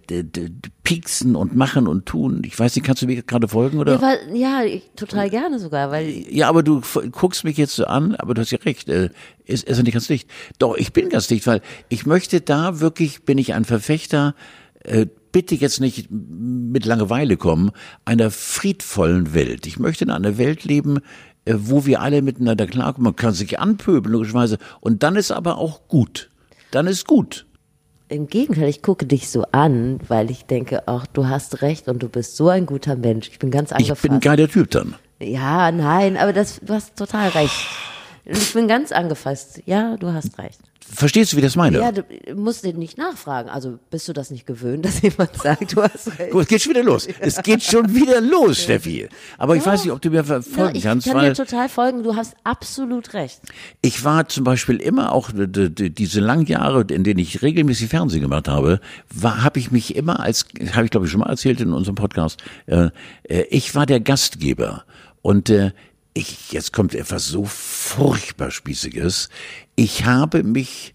[SPEAKER 1] Pieksen und Machen und Tun, ich weiß nicht, kannst du mir gerade folgen oder?
[SPEAKER 2] Ja, weil, ja ich, total gerne sogar, weil
[SPEAKER 1] Ja, aber du guckst mich jetzt so an, aber du hast ja recht, äh, ist, ist er nicht ganz dicht. Doch, ich bin ganz dicht, weil ich möchte da wirklich, bin ich ein Verfechter, äh, bitte jetzt nicht mit Langeweile kommen, einer friedvollen Welt. Ich möchte in einer Welt leben, äh, wo wir alle miteinander klarkommen. Man kann sich anpöbeln, logischerweise. Und dann ist aber auch gut. Dann ist gut.
[SPEAKER 2] Im Gegenteil, ich gucke dich so an, weil ich denke, ach, du hast recht und du bist so ein guter Mensch. Ich bin ganz
[SPEAKER 1] Ich
[SPEAKER 2] angefasst.
[SPEAKER 1] bin ein geiler Typ dann.
[SPEAKER 2] ja, nein, aber das, du hast total recht. Ich bin ganz angefasst. Ja, du hast recht.
[SPEAKER 1] Verstehst du, wie das meine?
[SPEAKER 2] Ja, du musst den nicht nachfragen. Also bist du das nicht gewöhnt, [LAUGHS] dass jemand sagt, du hast recht?
[SPEAKER 1] Gut, es geht schon wieder los. Es geht schon wieder los, Steffi. Aber ich weiß nicht, ob du mir ver-
[SPEAKER 2] Ja,
[SPEAKER 1] folgen
[SPEAKER 2] ich
[SPEAKER 1] kannst,
[SPEAKER 2] kann
[SPEAKER 1] weil
[SPEAKER 2] dir total folgen. Du hast absolut recht.
[SPEAKER 1] Ich war zum Beispiel immer auch diese langen Jahre, in denen ich regelmäßig Fernsehen gemacht habe, war habe ich mich immer als habe ich glaube ich schon mal erzählt in unserem Podcast. Äh, äh, ich war der Gastgeber und äh, ich jetzt kommt etwas so furchtbar spießiges. Ich habe mich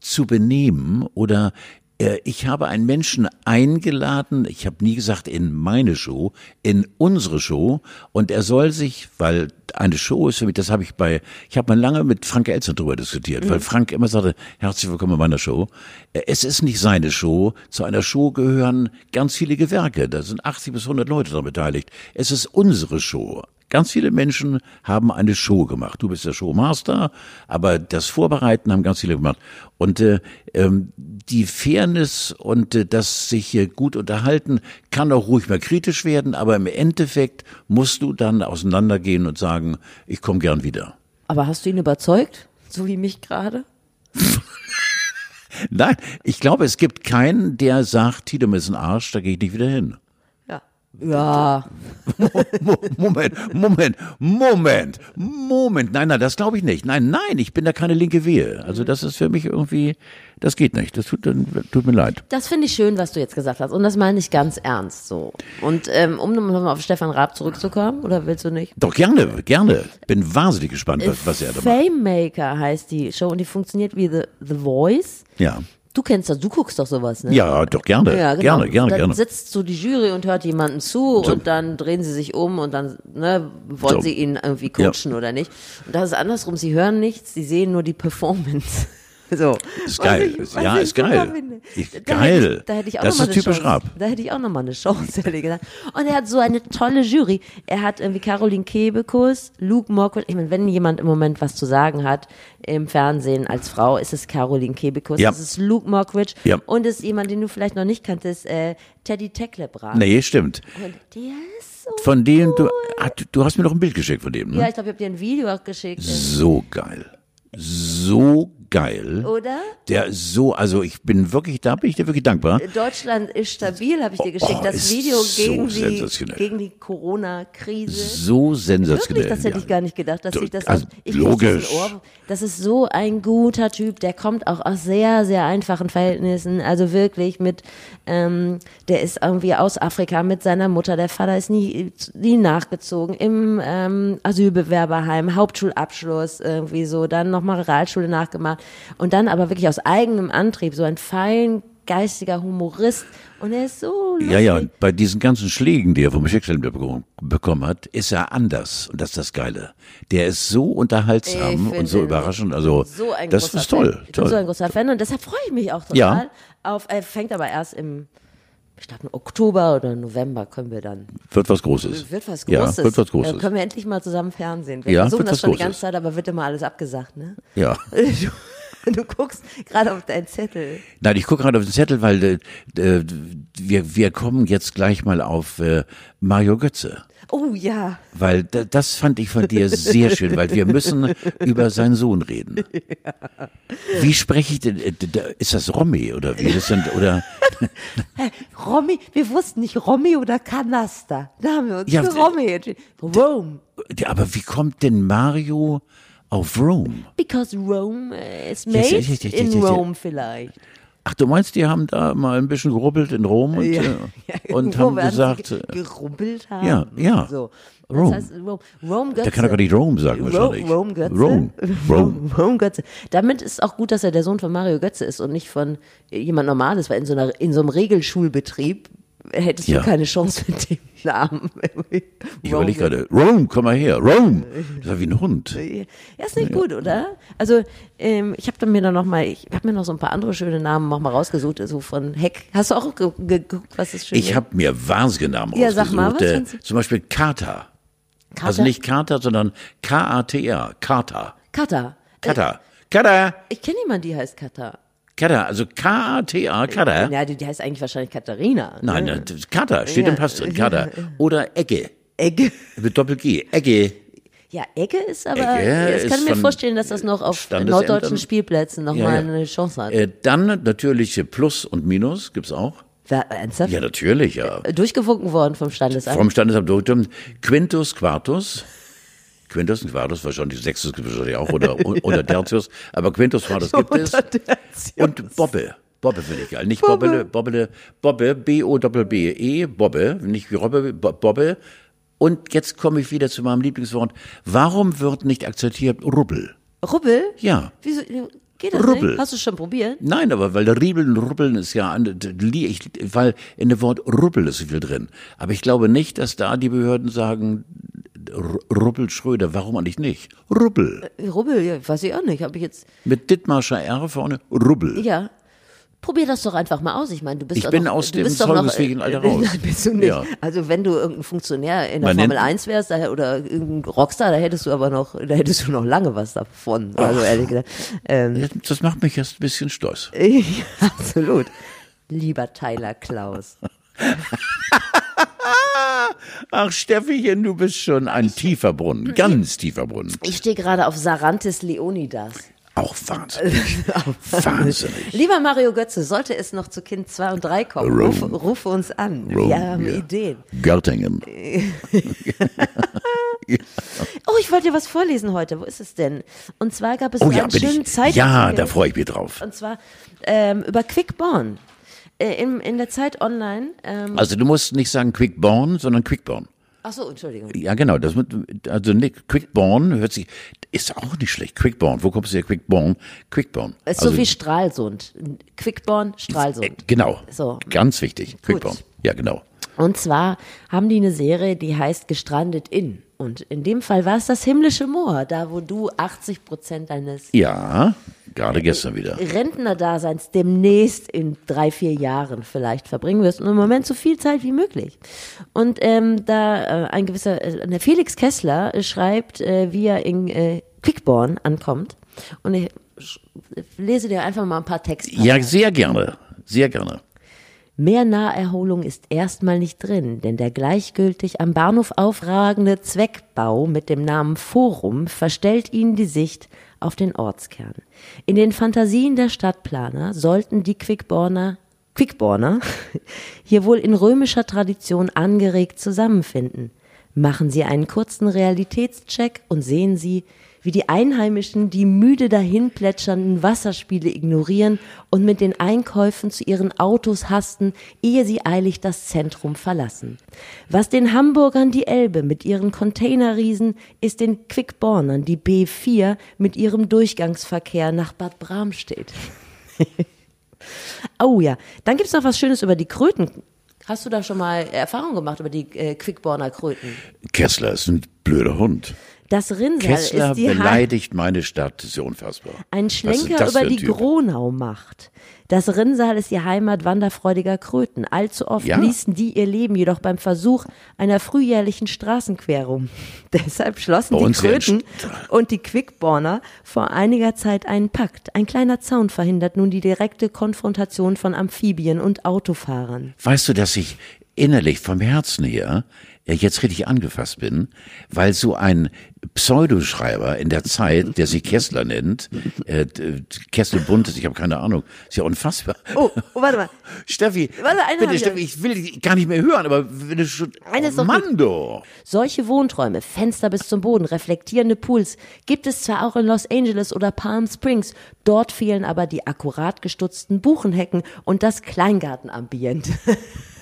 [SPEAKER 1] zu benehmen oder äh, ich habe einen Menschen eingeladen, ich habe nie gesagt in meine Show, in unsere Show und er soll sich, weil eine Show ist für mich, das habe ich bei, ich habe mal lange mit Frank Elster drüber diskutiert, weil Frank immer sagte, herzlich willkommen in meiner Show. Äh, Es ist nicht seine Show, zu einer Show gehören ganz viele Gewerke, da sind 80 bis 100 Leute daran beteiligt. Es ist unsere Show. Ganz viele Menschen haben eine Show gemacht. Du bist der Showmaster, aber das Vorbereiten haben ganz viele gemacht. Und äh, ähm, die Fairness und äh, das sich äh, gut unterhalten kann auch ruhig mal kritisch werden, aber im Endeffekt musst du dann auseinandergehen und sagen, ich komme gern wieder.
[SPEAKER 2] Aber hast du ihn überzeugt, so wie mich gerade? [LAUGHS]
[SPEAKER 1] Nein, ich glaube, es gibt keinen, der sagt, Tiedemann ist ein Arsch, da gehe ich nicht wieder hin.
[SPEAKER 2] Ja. [LAUGHS]
[SPEAKER 1] Moment, Moment, Moment, Moment. Nein, nein, das glaube ich nicht. Nein, nein, ich bin da keine linke Wehe. Also das ist für mich irgendwie, das geht nicht. Das tut, tut mir leid.
[SPEAKER 2] Das finde ich schön, was du jetzt gesagt hast. Und das meine ich ganz ernst so. Und ähm, um nochmal auf Stefan Raab zurückzukommen, oder willst du nicht?
[SPEAKER 1] Doch, gerne, gerne. Bin wahnsinnig gespannt, was, was er da macht.
[SPEAKER 2] Fame Maker heißt die Show und die funktioniert wie The, The Voice.
[SPEAKER 1] Ja.
[SPEAKER 2] Du kennst das, du guckst doch sowas, ne?
[SPEAKER 1] Ja, doch gerne. Ja, genau. Gerne, gerne,
[SPEAKER 2] dann
[SPEAKER 1] gerne.
[SPEAKER 2] sitzt so die Jury und hört jemanden zu so. und dann drehen sie sich um und dann ne, wollen so. sie ihn irgendwie coachen ja. oder nicht. Und das ist andersrum, sie hören nichts, sie sehen nur die Performance. [LAUGHS] So.
[SPEAKER 1] Ist geil. Ich, ja, ist geil. Ich, da geil. Hätte ich, da hätte ich auch das ist typisch Chance. Raab.
[SPEAKER 2] Da hätte ich auch nochmal eine Chance, [LAUGHS] ehrlich gesagt. Und er hat so eine tolle Jury. Er hat irgendwie Caroline Kebekus, Luke Mockwood. Ich meine, wenn jemand im Moment was zu sagen hat im Fernsehen als Frau, ist es Caroline Kebekus. Ja. Das ist Luke Mockridge. Ja. Und ist jemand, den du vielleicht noch nicht kanntest, äh, Teddy Tecklebrand.
[SPEAKER 1] Nee, stimmt.
[SPEAKER 2] Und der ist so
[SPEAKER 1] Von dem, du, du hast mir noch ein Bild geschickt von dem, ne?
[SPEAKER 2] Ja, ich glaube, ich habe dir ein Video auch geschickt.
[SPEAKER 1] So geil. So geil.
[SPEAKER 2] Oder?
[SPEAKER 1] Der so, also ich bin wirklich, da bin ich dir wirklich dankbar.
[SPEAKER 2] Deutschland ist stabil, habe ich dir geschickt. Oh, das Video gegen, so die, gegen die Corona-Krise.
[SPEAKER 1] So sensationell.
[SPEAKER 2] Wirklich, das hätte ich gar nicht gedacht, dass ich das
[SPEAKER 1] also,
[SPEAKER 2] ich
[SPEAKER 1] logisch.
[SPEAKER 2] Das, das ist so ein guter Typ, der kommt auch aus sehr, sehr einfachen Verhältnissen. Also wirklich mit, ähm, der ist irgendwie aus Afrika mit seiner Mutter. Der Vater ist nie, nie nachgezogen im ähm, Asylbewerberheim, Hauptschulabschluss irgendwie so, dann nochmal Realschule nachgemacht und dann aber wirklich aus eigenem Antrieb, so ein fein geistiger Humorist und er ist so lustig.
[SPEAKER 1] Ja, ja, und bei diesen ganzen Schlägen, die er vom Schicksal bekommen hat, ist er anders und das ist das Geile. Der ist so unterhaltsam und so überraschend, also so das ist toll.
[SPEAKER 2] Ich bin so ein großer Fan und deshalb freue ich mich auch total ja. auf, er fängt aber erst im ich glaube, im Oktober oder November können wir dann.
[SPEAKER 1] Wird was Großes.
[SPEAKER 2] Wird was Großes.
[SPEAKER 1] Ja, wird was Großes.
[SPEAKER 2] Äh, können wir endlich mal zusammen Fernsehen. Wir
[SPEAKER 1] ja,
[SPEAKER 2] versuchen das schon
[SPEAKER 1] Großes.
[SPEAKER 2] die ganze Zeit, aber wird immer alles abgesagt, ne?
[SPEAKER 1] Ja. [LAUGHS]
[SPEAKER 2] Du guckst gerade auf deinen Zettel.
[SPEAKER 1] Nein, ich gucke gerade auf den Zettel, weil äh, wir, wir kommen jetzt gleich mal auf äh, Mario Götze.
[SPEAKER 2] Oh ja.
[SPEAKER 1] Weil das fand ich von dir sehr schön, weil wir müssen über seinen Sohn reden. Ja. Wie spreche ich denn? Äh, ist das Romy oder wie das sind oder? [LAUGHS]
[SPEAKER 2] Romy, wir wussten nicht Romy oder Kanaster. Da haben wir uns ja, für Romy entschieden. Rome.
[SPEAKER 1] Aber wie kommt denn Mario auf Rome?
[SPEAKER 2] Because Rome is made yes, yes, yes, in Rome vielleicht.
[SPEAKER 1] Ach, du meinst, die haben da mal ein bisschen gerubbelt in Rom und,
[SPEAKER 2] ja,
[SPEAKER 1] äh, [LAUGHS]
[SPEAKER 2] ja,
[SPEAKER 1] und haben gesagt.
[SPEAKER 2] Ge gerubbelt haben?
[SPEAKER 1] Ja, ja.
[SPEAKER 2] So.
[SPEAKER 1] Rome.
[SPEAKER 2] Das heißt, Rome, Rome Götze.
[SPEAKER 1] Der kann doch gar nicht Rome sagen
[SPEAKER 2] Ro
[SPEAKER 1] wahrscheinlich.
[SPEAKER 2] Rome Götze. [LAUGHS]
[SPEAKER 1] Rome. Rome.
[SPEAKER 2] Rome Götze. Damit ist auch gut, dass er der Sohn von Mario Götze ist und nicht von jemand Normales, weil in so, einer, in so einem Regelschulbetrieb hättest
[SPEAKER 1] Ja.
[SPEAKER 2] du keine Chance mit dem Namen.
[SPEAKER 1] Ich überlege gerade, Rome, komm mal her, Rome. Das war wie ein Hund.
[SPEAKER 2] Ja, ist nicht gut, oder? Also ähm, ich habe dann mir dann noch mal, ich habe mir noch so ein paar andere schöne Namen noch mal rausgesucht, so von Heck. Hast du auch ge- ge- geguckt, was ist schön?
[SPEAKER 1] Ich habe mir wahnsinnige Namen
[SPEAKER 2] Ja, sag mal, was
[SPEAKER 1] äh, zum Beispiel Kata.
[SPEAKER 2] Kater?
[SPEAKER 1] Also nicht Kata, sondern K-A-T-A. Kata.
[SPEAKER 2] Kata.
[SPEAKER 1] Kata. Kata.
[SPEAKER 2] ich kenne jemanden, die heißt Kata.
[SPEAKER 1] Kata. Also K-A-T-A. Kata.
[SPEAKER 2] Ja, die, die heißt eigentlich wahrscheinlich Katharina.
[SPEAKER 1] Nein,
[SPEAKER 2] ne?
[SPEAKER 1] äh, Kata. Steht
[SPEAKER 2] Ja.
[SPEAKER 1] im Pass drin. Kata. [LAUGHS] Oder Egge.
[SPEAKER 2] Egge.
[SPEAKER 1] Mit Doppel-G. Egge.
[SPEAKER 2] Ja, Egge ist aber,
[SPEAKER 1] Egge
[SPEAKER 2] ich kann mir vorstellen, dass das noch auf norddeutschen Spielplätzen noch
[SPEAKER 1] Ja, ja.
[SPEAKER 2] eine Chance hat.
[SPEAKER 1] Äh, dann natürlich Plus und Minus gibt's auch.
[SPEAKER 2] Wer, ernsthaft?
[SPEAKER 1] Ja, natürlich, ja.
[SPEAKER 2] Durchgewunken worden vom Standesamt.
[SPEAKER 1] Vom Standesamt. Quintus Quartus. Quintus und Quartus wahrscheinlich, Sextus gibt es wahrscheinlich auch oder, [LAUGHS] oder Tertius, aber Quintus Quartus [LAUGHS] gibt es. Und Bobbe. Bobbe finde ich geil. Nicht Bobbele, Bobbele, Bobbe, B-O-B-B-E, Bobbe, nicht wie Robbe, Bo- Bobbe. Und jetzt komme ich wieder zu meinem Lieblingswort. Warum wird nicht akzeptiert Rubbel?
[SPEAKER 2] Rubbel?
[SPEAKER 1] Ja.
[SPEAKER 2] Wieso? Geht das
[SPEAKER 1] Rubbel.
[SPEAKER 2] nicht? Hast du schon probiert?
[SPEAKER 1] Nein, aber weil der Riebeln, Rubbeln ist ja, ich, weil in dem Wort Rubbel ist so viel drin. Aber ich glaube nicht, dass da die Behörden sagen, Rubbel Schröder, warum eigentlich nicht? Rubbel.
[SPEAKER 2] Rubbel, ja, weiß ich auch nicht. Habe ich jetzt.
[SPEAKER 1] Mit Dittmarscher R vorne, Rubbel.
[SPEAKER 2] Ja. Probier das doch einfach mal aus. Ich meine, du bist
[SPEAKER 1] Ich
[SPEAKER 2] doch
[SPEAKER 1] bin
[SPEAKER 2] noch,
[SPEAKER 1] aus dem
[SPEAKER 2] doch noch,
[SPEAKER 1] zeugnisfähigen Alter [LAUGHS] raus.
[SPEAKER 2] Bist du nicht.
[SPEAKER 1] Ja.
[SPEAKER 2] Also wenn du irgendein Funktionär in der
[SPEAKER 1] Man
[SPEAKER 2] Formel
[SPEAKER 1] nennt-
[SPEAKER 2] 1 wärst da, oder irgendein Rockstar, da hättest du aber noch, da hättest du noch lange was davon. Also ehrlich gesagt. Ähm,
[SPEAKER 1] Das macht mich erst ein bisschen stolz. [LAUGHS]
[SPEAKER 2] absolut. Lieber Tyler Klaus. [LAUGHS]
[SPEAKER 1] Ach, Steffichen, du bist schon ein tiefer Brunnen, ganz tiefer Brunnen.
[SPEAKER 2] Ich stehe gerade auf Sarantis Leonidas.
[SPEAKER 1] Auch wahnsinnig. wahnsinnig.
[SPEAKER 2] Lieber Mario Götze, sollte es noch zu Kind 2 und 3 kommen, rufe, rufe uns an.
[SPEAKER 1] Rome,
[SPEAKER 2] Wir haben
[SPEAKER 1] ja.
[SPEAKER 2] Ideen.
[SPEAKER 1] Göttingen. [LAUGHS]
[SPEAKER 2] Oh, ich wollte dir was vorlesen heute. Wo ist es denn? Und zwar gab es
[SPEAKER 1] Oh ja,
[SPEAKER 2] einen
[SPEAKER 1] bin
[SPEAKER 2] schönen. Zeitartikel.
[SPEAKER 1] Ja, da freue ich mich drauf.
[SPEAKER 2] Und zwar ähm, über Quickborn. Äh, in, in der Zeit online. Ähm,
[SPEAKER 1] Also du musst nicht sagen Quickborn, sondern Quickborn.
[SPEAKER 2] ach so, Entschuldigung.
[SPEAKER 1] Ja, genau. Das mit, also nicht, Quickborn hört sich, ist auch nicht schlecht. Quickborn. Wo kommst du her? Quickborn? Quickborn.
[SPEAKER 2] Es ist
[SPEAKER 1] also,
[SPEAKER 2] so wie Stralsund. Quickborn,
[SPEAKER 1] äh,
[SPEAKER 2] Stralsund.
[SPEAKER 1] Genau.
[SPEAKER 2] So.
[SPEAKER 1] Ganz wichtig. Quickborn. Ja, genau.
[SPEAKER 2] Und zwar haben die eine Serie, die heißt Gestrandet in. Und in dem Fall war es das himmlische Moor, da wo du 80 Prozent deines
[SPEAKER 1] Ja, gerade gestern wieder.
[SPEAKER 2] Rentnerdaseins demnächst in drei, vier Jahren vielleicht verbringen wirst und im Moment so viel Zeit wie möglich. Und ähm, da äh, ein gewisser, äh, der Felix Kessler äh, schreibt, äh, wie er in äh, Quickborn ankommt. Und ich lese dir einfach mal ein paar Texte.
[SPEAKER 1] Ja, sehr gerne. Sehr gerne.
[SPEAKER 2] Mehr Naherholung ist erstmal nicht drin, denn der gleichgültig am Bahnhof aufragende Zweckbau mit dem Namen Forum verstellt ihnen die Sicht auf den Ortskern. In den Fantasien der Stadtplaner sollten die Quickborner Quickborner [LAUGHS] hier wohl in römischer Tradition angeregt zusammenfinden. Machen Sie einen kurzen Realitätscheck und sehen Sie, wie die Einheimischen die müde dahinplätschernden Wasserspiele ignorieren und mit den Einkäufen zu ihren Autos hasten, ehe sie eilig das Zentrum verlassen. Was den Hamburgern die Elbe mit ihren Containerriesen ist den Quickbornern die B4 mit ihrem Durchgangsverkehr nach Bad Bramstedt. [LAUGHS] oh ja, dann gibt's noch was Schönes über die Kröten. Hast du da schon mal Erfahrung gemacht über die äh, Quickborner Kröten?
[SPEAKER 1] Kessler ist ein blöder Hund.
[SPEAKER 2] Das Rinnsal
[SPEAKER 1] Kessler
[SPEAKER 2] ist die
[SPEAKER 1] beleidigt meine Stadt. Das ist ja unfassbar.
[SPEAKER 2] Ein Schlenker über
[SPEAKER 1] ein
[SPEAKER 2] die
[SPEAKER 1] Typ?
[SPEAKER 2] Gronau macht. Das Rinnsal ist die Heimat wanderfreudiger Kröten. Allzu oft
[SPEAKER 1] Ja.
[SPEAKER 2] ließen die ihr Leben jedoch beim Versuch einer frühjährlichen Straßenquerung. [LAUGHS] Deshalb schlossen die Kröten und die Quickborner vor einiger Zeit einen Pakt. Ein kleiner Zaun verhindert nun die direkte Konfrontation von Amphibien und Autofahrern.
[SPEAKER 1] Weißt du, dass ich innerlich vom Herzen her jetzt richtig angefasst bin, weil so ein Pseudoschreiber in der Zeit, der sich Kessler nennt, äh, Kessel Buntes, ich habe keine Ahnung, ist ja unfassbar.
[SPEAKER 2] Oh, oh warte mal. [LAUGHS]
[SPEAKER 1] Steffi,
[SPEAKER 2] Warte, eine
[SPEAKER 1] bitte. Steffi, ich will dich gar nicht mehr hören, aber wenn du schon,
[SPEAKER 2] Eine ist
[SPEAKER 1] oh, du.
[SPEAKER 2] Solche Wohnträume, Fenster bis zum Boden, reflektierende Pools, gibt es zwar auch in Los Angeles oder Palm Springs, dort fehlen aber die akkurat gestutzten Buchenhecken und das Kleingartenambiente. [LAUGHS]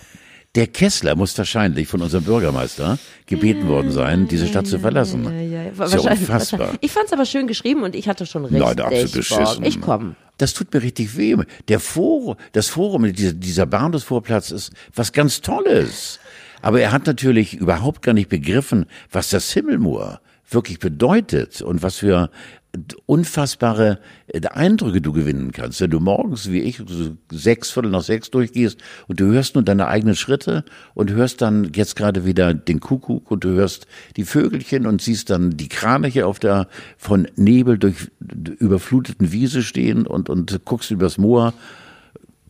[SPEAKER 1] Der Kessler muss wahrscheinlich von unserem Bürgermeister gebeten worden sein, diese Stadt zu verlassen.
[SPEAKER 2] Ja, ja,
[SPEAKER 1] ja
[SPEAKER 2] wahrscheinlich,
[SPEAKER 1] unfassbar.
[SPEAKER 2] Ich fand es aber schön geschrieben und ich hatte schon richtig
[SPEAKER 1] Nein, absolut beschissen.
[SPEAKER 2] Ich komme.
[SPEAKER 1] Das tut mir richtig weh. Der Forum, das Forum, dieser, dieser Bahnhofsvorplatz ist was ganz Tolles. Aber er hat natürlich überhaupt gar nicht begriffen, was das Himmelmoor wirklich bedeutet und was für unfassbare äh, Eindrücke du gewinnen kannst. Wenn du morgens, wie ich, so sechs, Viertel nach sechs durchgehst und du hörst nur deine eigenen Schritte und hörst dann jetzt gerade wieder den Kuckuck und du hörst die Vögelchen und siehst dann die Kraniche auf der von Nebel durch überfluteten Wiese stehen und, und guckst übers Moor.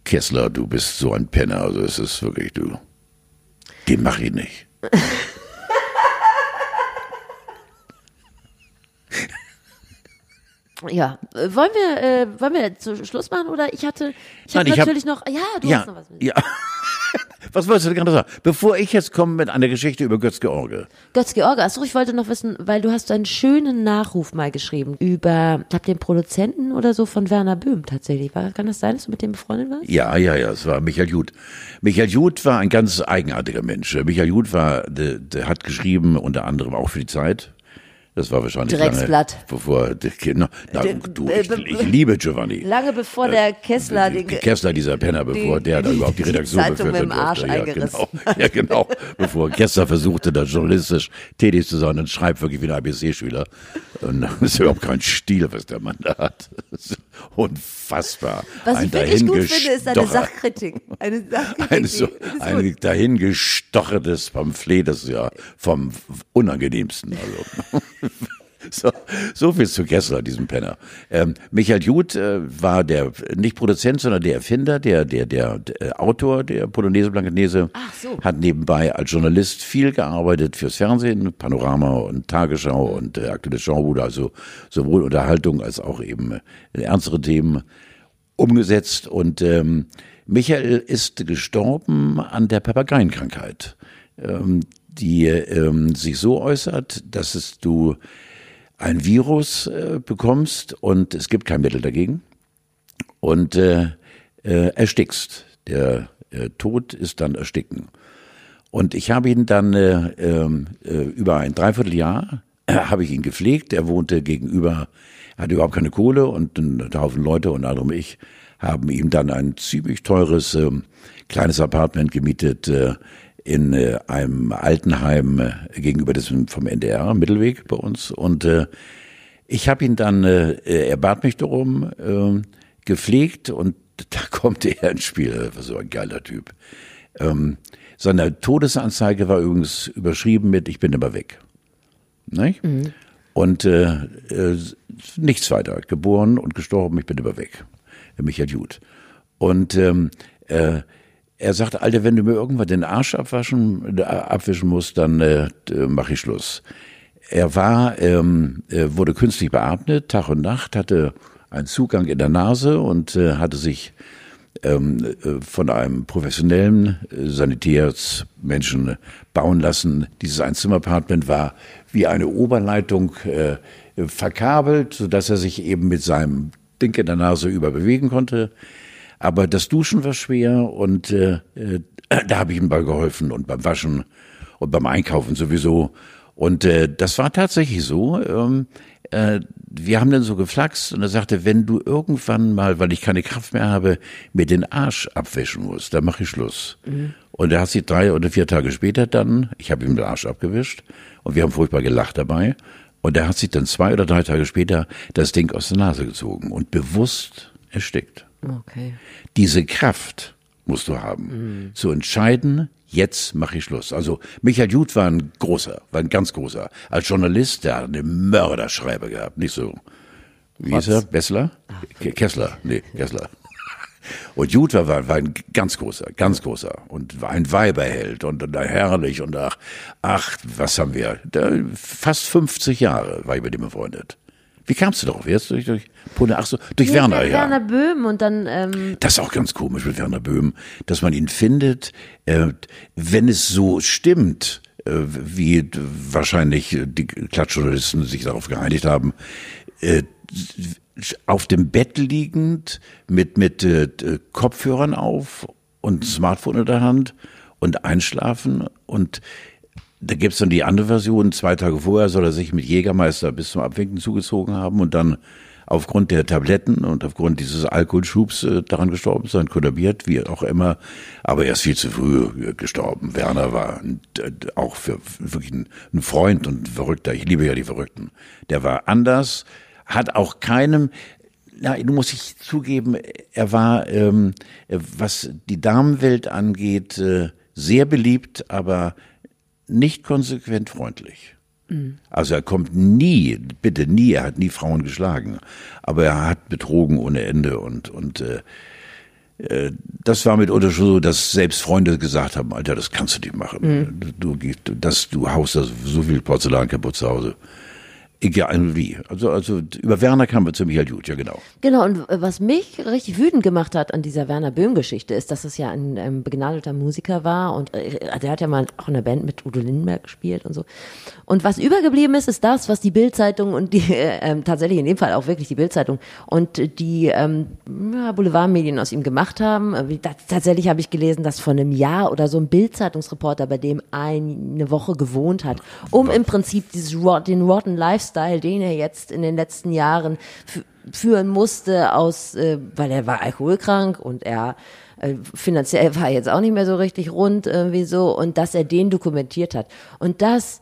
[SPEAKER 1] Kessler, du bist so ein Penner, also es ist wirklich du. Den mach ich nicht. [LAUGHS]
[SPEAKER 2] Ja, äh, wollen wir, äh, wollen wir zu Schluss machen oder ich hatte, ich
[SPEAKER 1] Nein,
[SPEAKER 2] hatte
[SPEAKER 1] ich hab-
[SPEAKER 2] natürlich noch, ja, du
[SPEAKER 1] ja,
[SPEAKER 2] hast noch was mit.
[SPEAKER 1] ja. [LAUGHS] Was wolltest du gerade sagen? Bevor ich jetzt komme mit einer Geschichte über Götz George.
[SPEAKER 2] Götz George, achso, ich wollte noch wissen, weil du hast einen schönen Nachruf mal geschrieben über, ich glaube, den Produzenten oder so von Werner Böhm tatsächlich. War, kann das sein, dass du mit dem befreundet warst?
[SPEAKER 1] Ja, ja, ja, es war Michael Jud. Michael Jud war ein ganz eigenartiger Mensch. Michael Jud war, der, der hat geschrieben, unter anderem auch für die Zeit. Das war wahrscheinlich
[SPEAKER 2] Drecksblatt.
[SPEAKER 1] lange, bevor, der, na, du,
[SPEAKER 2] äh,
[SPEAKER 1] ich, ich liebe Giovanni.
[SPEAKER 2] Lange bevor der Kessler
[SPEAKER 1] Die-
[SPEAKER 2] den,
[SPEAKER 1] die Kessler, dieser Penner, bevor
[SPEAKER 2] die-
[SPEAKER 1] der da überhaupt die
[SPEAKER 2] die
[SPEAKER 1] Redaktion
[SPEAKER 2] Zeitung
[SPEAKER 1] befördert
[SPEAKER 2] mit dem Arsch
[SPEAKER 1] durfte. Ja, genau. [LAUGHS] Ja, genau. Bevor Kessler versuchte, da journalistisch tätig zu sein und schreibt wirklich wie ein ABC-Schüler. Und das ist überhaupt kein Stil, was der Mann da hat. Unfassbar.
[SPEAKER 2] Was ein ich wirklich gut finde, ist eine Sachkritik. Eine
[SPEAKER 1] Sachkritik. Ein, so, ein dahingestochertes Pamphlet, das ist ja vom unangenehmsten. Also. [LAUGHS] [LAUGHS] So, so viel zu Kessler, diesem Penner. Ähm, Michael Jud äh, war der nicht Produzent, sondern der Erfinder, der der der, der äh, Autor der Polonaise Blankenese. Ach so. Hat nebenbei als Journalist viel gearbeitet fürs Fernsehen, Panorama und Tagesschau und äh, aktuelle Schaubude, also sowohl Unterhaltung als auch eben äh, ernstere Themen umgesetzt. Und ähm, Michael ist gestorben an der Papageienkrankheit, ähm, die ähm, sich so äußert, dass es du ein Virus äh, bekommst und es gibt kein Mittel dagegen und äh, äh, erstickst. Der äh, Tod ist dann Ersticken. Und ich habe ihn dann äh, ähm, äh, über ein Dreivierteljahr äh, habe ich ihn gepflegt. Er wohnte gegenüber, hatte überhaupt keine Kohle und ein Haufen Leute, unter anderem ich, haben ihm dann ein ziemlich teures äh, kleines Apartment gemietet äh, in äh, einem Altenheim äh, gegenüber des vom NDR Mittelweg bei uns. Und äh, ich habe ihn dann äh, er bat mich darum äh, gepflegt und [LAUGHS] da kommt er ins Spiel. Was so ein geiler Typ. Ähm, seine Todesanzeige war übrigens überschrieben mit ich bin immer weg. Nicht? Mhm. und äh, äh, nichts weiter. Geboren und gestorben ich bin immer weg. Michael Jud und ähm, äh, er sagt, Alter, wenn du mir irgendwann den Arsch abwaschen, äh, abwischen musst, dann äh, mache ich Schluss. Er war, ähm, er wurde künstlich beatmet, Tag und Nacht, hatte einen Zugang in der Nase und äh, hatte sich ähm, äh, von einem professionellen äh, Sanitärsmenschen bauen lassen. Dieses Einzimmer-Apartment war wie eine Oberleitung äh, verkabelt, sodass er sich eben mit seinem Ding in der Nase überbewegen konnte. Aber das Duschen war schwer und äh, äh, da habe ich ihm bei geholfen und beim Waschen und beim Einkaufen sowieso. Und äh, das war tatsächlich so. Ähm, äh, wir haben dann so geflaxt und er sagte, wenn du irgendwann mal, weil ich keine Kraft mehr habe, mir den Arsch abwischen musst, dann mache ich Schluss. Mhm. Und er hat sich drei oder vier Tage später dann, ich habe ihm den Arsch abgewischt und wir haben furchtbar gelacht dabei. Und er hat sich dann zwei oder drei Tage später das Ding aus der Nase gezogen und bewusst erstickt. Okay. Diese Kraft musst du haben, mhm. zu entscheiden, jetzt mache ich Schluss. Also Michael Jud war ein großer, war ein ganz großer. Als Journalist, der hat eine Mörderschreiber gehabt, nicht so. Wie ist er? Bessler? Ach, Kessler, nee, Kessler. [LAUGHS] Und Jud war, war ein ganz großer, ganz großer und war ein Weiberheld und, und herrlich und ach, ach, was haben wir? Da, fast 50 Jahre war ich mit ihm befreundet. Wie kamst du darauf? Jetzt durch, durch Pune, ach so, durch nee, Werner, ja.
[SPEAKER 2] Werner Böhm und dann. Ähm
[SPEAKER 1] das ist auch ganz komisch mit Werner Böhm, dass man ihn findet, äh, wenn es so stimmt, äh, wie wahrscheinlich die Klatschjournalisten sich darauf geeinigt haben, äh, auf dem Bett liegend mit mit äh, Kopfhörern auf und Smartphone in der Hand und einschlafen und da gibt's dann die andere Version, zwei Tage vorher soll er sich mit Jägermeister bis zum Abwinken zugezogen haben und dann aufgrund der Tabletten und aufgrund dieses Alkoholschubs äh, daran gestorben sein, kollabiert, wie auch immer. Aber er ist viel zu früh äh, gestorben. Werner war äh, auch für, wirklich ein, ein Freund und ein Verrückter. Ich liebe ja die Verrückten. Der war anders, hat auch keinem, na, du musst ich zugeben, er war, ähm, was die Damenwelt angeht, äh, sehr beliebt, aber nicht konsequent freundlich. Mhm. Also er kommt nie, bitte nie, er hat nie Frauen geschlagen, aber er hat betrogen ohne Ende und und äh, äh das war mitunter schon so, dass selbst Freunde gesagt haben, Alter, das kannst du nicht machen. Mhm. Du, du, das, du haust da so viel Porzellan kaputt zu Hause. Egal wie. Also, also über Werner kamen wir ziemlich halt gut, ja genau.
[SPEAKER 2] Genau, und was mich richtig wütend gemacht hat an dieser Werner Böhm-Geschichte, ist, dass es ja ein, ein begnadeter Musiker war und äh, der hat ja mal auch in der Band mit Udo Lindenberg gespielt und so. Und was übergeblieben ist, ist das, was die Bildzeitung und die äh, [LAUGHS] ähm, tatsächlich in dem Fall auch wirklich die Bildzeitung und die ähm, ja, Boulevardmedien aus ihm gemacht haben. Äh, tatsächlich habe ich gelesen, dass vor einem Jahr oder so ein Bildzeitungsreporter bei dem eine Woche gewohnt hat, um im Prinzip dieses den Rotten Lifestyle Lifestyle, den er jetzt in den letzten Jahren führen musste, aus, äh, weil er war alkoholkrank und er äh, finanziell [LAUGHS] war jetzt auch nicht mehr so richtig rund irgendwie so und dass er den dokumentiert hat. Und das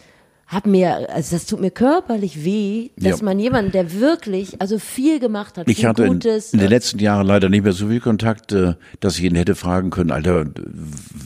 [SPEAKER 2] hab mir, also das tut mir körperlich weh, dass
[SPEAKER 1] Ja.
[SPEAKER 2] man jemanden, der wirklich, also viel gemacht hat,
[SPEAKER 1] Ich
[SPEAKER 2] viel
[SPEAKER 1] hatte in,
[SPEAKER 2] Gutes.
[SPEAKER 1] in den letzten Jahren leider nicht mehr so viel Kontakt, äh, dass ich ihn hätte fragen können, Alter,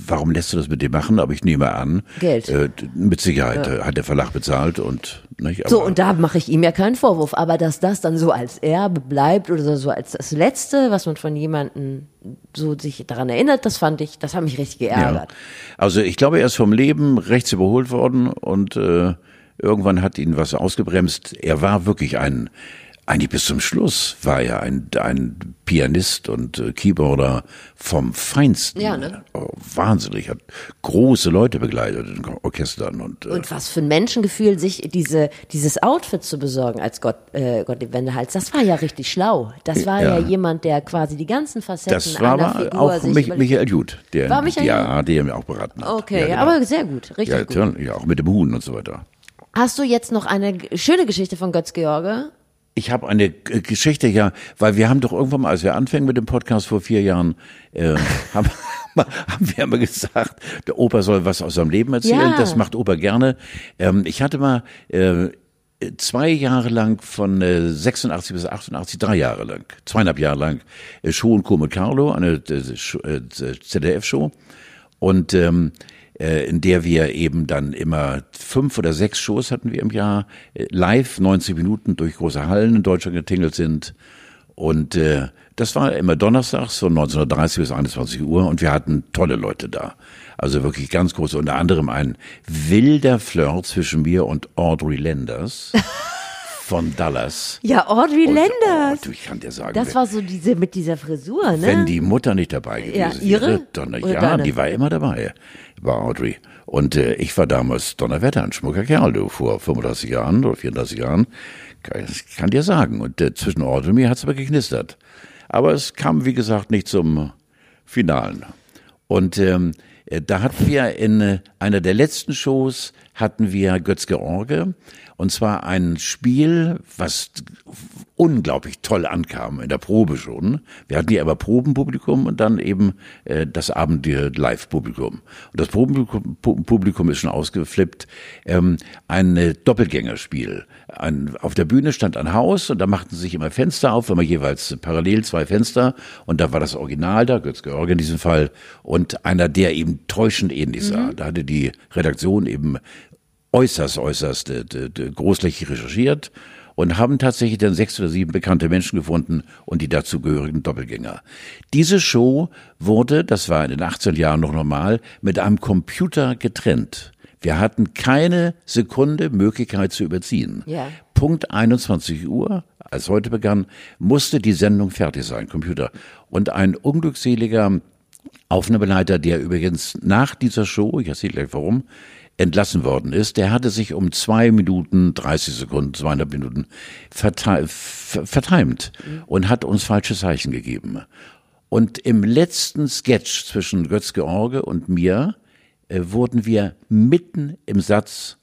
[SPEAKER 1] warum lässt du das mit dem machen? Aber ich nehme an,
[SPEAKER 2] Geld.
[SPEAKER 1] Äh, mit Sicherheit äh, hat der Verlag bezahlt und nicht.
[SPEAKER 2] so, und da mache ich ihm ja keinen Vorwurf, aber dass das dann so als Erbe bleibt oder so als das Letzte, was man von jemandem so sich daran erinnert, das fand ich, das hat mich richtig geärgert.
[SPEAKER 1] Ja. Also ich glaube, er ist vom Leben rechts überholt worden und äh, irgendwann hat ihn was ausgebremst. Er war wirklich ein, eigentlich bis zum Schluss war er ein, ein Pianist und äh, Keyboarder vom Feinsten.
[SPEAKER 2] Ja, ne?
[SPEAKER 1] Oh, wahnsinnig, hat große Leute begleitet in Orchestern und, äh,
[SPEAKER 2] Und was für ein Menschengefühl, sich diese, dieses Outfit zu besorgen als Gott, äh, Gottlieb Wendehals, das war ja richtig schlau. Das war ja,
[SPEAKER 1] Ja.
[SPEAKER 2] jemand, der quasi die ganzen Facetten
[SPEAKER 1] das war
[SPEAKER 2] einer
[SPEAKER 1] aber
[SPEAKER 2] Figur
[SPEAKER 1] auch
[SPEAKER 2] sich
[SPEAKER 1] Michael Jud, der,
[SPEAKER 2] War Michael
[SPEAKER 1] ja, der mir auch beraten hat.
[SPEAKER 2] Okay, ja,
[SPEAKER 1] genau.
[SPEAKER 2] aber sehr gut, richtig
[SPEAKER 1] ja,
[SPEAKER 2] gut.
[SPEAKER 1] ja, auch mit dem Huhn und so weiter.
[SPEAKER 2] Hast du jetzt noch eine schöne Geschichte von Götz George?
[SPEAKER 1] Ich habe eine G- Geschichte, ja, weil wir haben doch irgendwann mal, als wir anfingen mit dem Podcast vor vier Jahren, äh, [LAUGHS] haben, haben wir immer gesagt, der Opa soll was aus seinem Leben erzählen.
[SPEAKER 2] Ja.
[SPEAKER 1] Das macht Opa gerne. Ähm, ich hatte mal äh, zwei Jahre lang von äh, 86 bis 88, drei Jahre lang, zweieinhalb Jahre lang, äh, Show und Co. mit Carlo, eine äh, äh, ZDF-Show. Und ähm, äh, in der wir eben dann immer fünf oder sechs Shows hatten wir im Jahr, äh, live 90 Minuten durch große Hallen in Deutschland getingelt sind. Und äh, das war immer donnerstags von 19.30 bis 21 Uhr und wir hatten tolle Leute da. Also wirklich ganz große, unter anderem ein wilder Flirt zwischen mir und Audrey Landers [LAUGHS] von Dallas.
[SPEAKER 2] Ja, Audrey
[SPEAKER 1] Und,
[SPEAKER 2] Landers.
[SPEAKER 1] Oh, du, ich kann dir sagen,
[SPEAKER 2] Das
[SPEAKER 1] wenn-
[SPEAKER 2] war so diese mit dieser Frisur, ne?
[SPEAKER 1] wenn die Mutter nicht dabei gewesen
[SPEAKER 2] Ja, ihre?
[SPEAKER 1] wäre, Donner, ja,
[SPEAKER 2] deine?
[SPEAKER 1] die war immer dabei, war Audrey. Und äh, ich war damals Donnerwetter, ein schmucker Kerl, du, vor 35 Jahren oder 34 Jahren, kann, ich kann dir sagen. Und äh, zwischen Audrey und mir hat's aber geknistert. Aber es kam, wie gesagt, nicht zum Finalen. Und ähm, äh, da hatten wir in äh, einer der letzten Shows hatten wir Götz George und zwar ein Spiel, was unglaublich toll ankam in der Probe schon. Wir hatten hier aber Probenpublikum und dann eben äh, das Abendbier Live-Publikum. Und das Probenpublikum Pu- Publikum ist schon ausgeflippt. Ähm, ein äh, Doppelgängerspiel. Ein, auf der Bühne stand ein Haus und da machten sich immer Fenster auf, immer jeweils parallel zwei Fenster und da war das Original da, Götz George in diesem Fall, und einer, der eben täuschend ähnlich sah. Da hatte die Redaktion eben äußerst, äußerst äh, großflächig recherchiert und haben tatsächlich dann sechs oder sieben bekannte Menschen gefunden und die dazugehörigen Doppelgänger. Diese Show wurde, das war in den 18 Jahren noch normal, mit einem Computer getrennt. Wir hatten keine Sekunde Möglichkeit zu überziehen.
[SPEAKER 2] Ja.
[SPEAKER 1] Punkt 21 Uhr, als heute begann, musste die Sendung fertig sein, Computer. Und ein unglückseliger Aufnahmeleiter, der übrigens nach dieser Show, ich erzähle gleich warum, entlassen worden ist, der hatte sich um zwei Minuten, 30 Sekunden, zweieinhalb Minuten verte ver- vertimt und hat uns falsche Zeichen gegeben. Und im letzten Sketch zwischen Götz George und mir äh, wurden wir mitten im Satz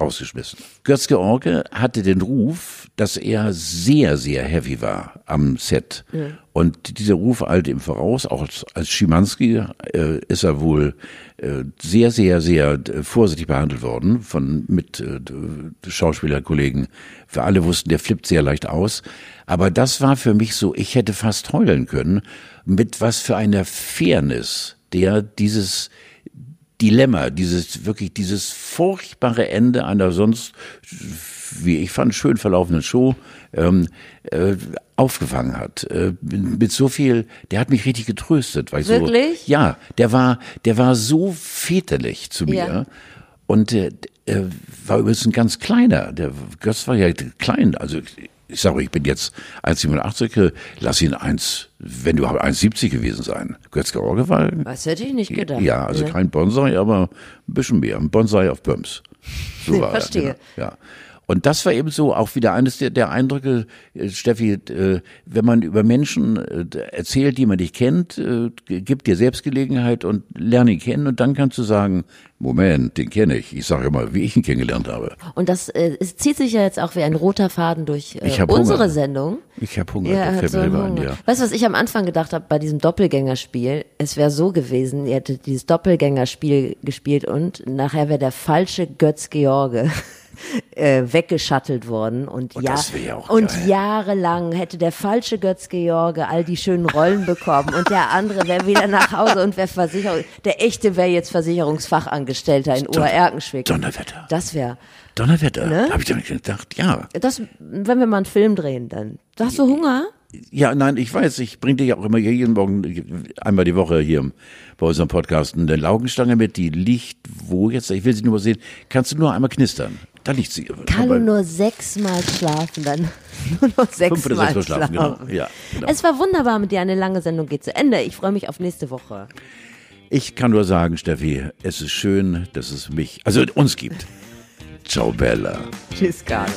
[SPEAKER 1] rausgeschmissen. Götz George hatte den Ruf, dass er sehr, sehr heavy war am Set. Und dieser Ruf eilte ihm voraus, auch als, als Schimanski äh, ist er wohl äh, sehr, sehr, sehr äh, vorsichtig behandelt worden von mit äh, Schauspielerkollegen. Wir alle wussten, der flippt sehr leicht aus. Aber das war für mich so, ich hätte fast heulen können, mit was für einer Fairness der dieses Dilemma, dieses wirklich dieses furchtbare Ende einer sonst, wie ich fand, schön verlaufenden Show ähm, äh, aufgefangen hat. Äh, mit so viel, der hat mich richtig getröstet, weil ich
[SPEAKER 2] Wirklich?
[SPEAKER 1] so ja, der war, der war so väterlich zu mir
[SPEAKER 2] Ja.
[SPEAKER 1] und äh, äh, war übrigens ein ganz kleiner. Der Götz war ja klein, also ich sage, ich bin jetzt 1,87, äh, lass ihn 1, wenn überhaupt 1,70 gewesen sein. Götz George war
[SPEAKER 2] Was hätte ich nicht gedacht.
[SPEAKER 1] ja, also
[SPEAKER 2] ne?
[SPEAKER 1] kein Bonsai, aber ein bisschen mehr. Ein Bonsai auf Böms. So [LAUGHS] war
[SPEAKER 2] Verstehe.
[SPEAKER 1] er. Genau. Ja. Und das war eben so auch wieder eines der, der Eindrücke, äh, Steffi, äh, wenn man über Menschen äh, erzählt, die man nicht kennt, gibt dir Selbstgelegenheit und lerne ihn kennen und dann kannst du sagen, Moment, den kenne ich. Ich sage immer, wie ich ihn kennengelernt habe.
[SPEAKER 2] Und das äh, es zieht sich ja jetzt auch wie ein roter Faden durch äh,
[SPEAKER 1] Ich
[SPEAKER 2] unsere
[SPEAKER 1] Hunger.
[SPEAKER 2] Sendung.
[SPEAKER 1] Ich habe Hunger,
[SPEAKER 2] Ja,
[SPEAKER 1] fällt
[SPEAKER 2] so
[SPEAKER 1] lieber ein,
[SPEAKER 2] Hunger.
[SPEAKER 1] ja.
[SPEAKER 2] Weißt du, was ich am Anfang gedacht habe bei diesem Doppelgängerspiel? Es wäre so gewesen, ihr hättet dieses Doppelgängerspiel gespielt und nachher wäre der falsche Götz George [LAUGHS] äh, weggeschattelt worden. Und,
[SPEAKER 1] Oh,
[SPEAKER 2] ja,
[SPEAKER 1] ja auch
[SPEAKER 2] und
[SPEAKER 1] geil.
[SPEAKER 2] jahrelang hätte der falsche Götz-George all die schönen Rollen bekommen und der andere wäre wieder nach Hause und wäre Versicherung, der echte wäre jetzt Versicherungsfachangestellter in Obererkenschwick.
[SPEAKER 1] Donnerwetter.
[SPEAKER 2] Das wäre,
[SPEAKER 1] Donnerwetter.
[SPEAKER 2] Ne?
[SPEAKER 1] Habe ich nicht gedacht. Ja.
[SPEAKER 2] das, wenn wir mal einen Film drehen, dann. Du hast so Hunger?
[SPEAKER 1] Ja, nein, ich weiß, ich bringe dir ja auch immer jeden Morgen, einmal die Woche hier bei unserem Podcast eine Laugenstange mit, die liegt wo jetzt? Ich will sie nur mal sehen. Kannst du nur einmal knistern? Da liegt sie.
[SPEAKER 2] Kann
[SPEAKER 1] Aber
[SPEAKER 2] nur sechsmal schlafen, dann [LAUGHS] nur noch sechsmal
[SPEAKER 1] sechs Mal
[SPEAKER 2] schlafen.
[SPEAKER 1] schlafen, genau. Ja, genau.
[SPEAKER 2] Es war wunderbar mit dir. Eine lange Sendung geht zu Ende. Ich freue mich auf nächste Woche.
[SPEAKER 1] Ich kann nur sagen, Steffi, es ist schön, dass es mich, also uns gibt. Ciao, Bella.
[SPEAKER 2] Tschüss, Carlo.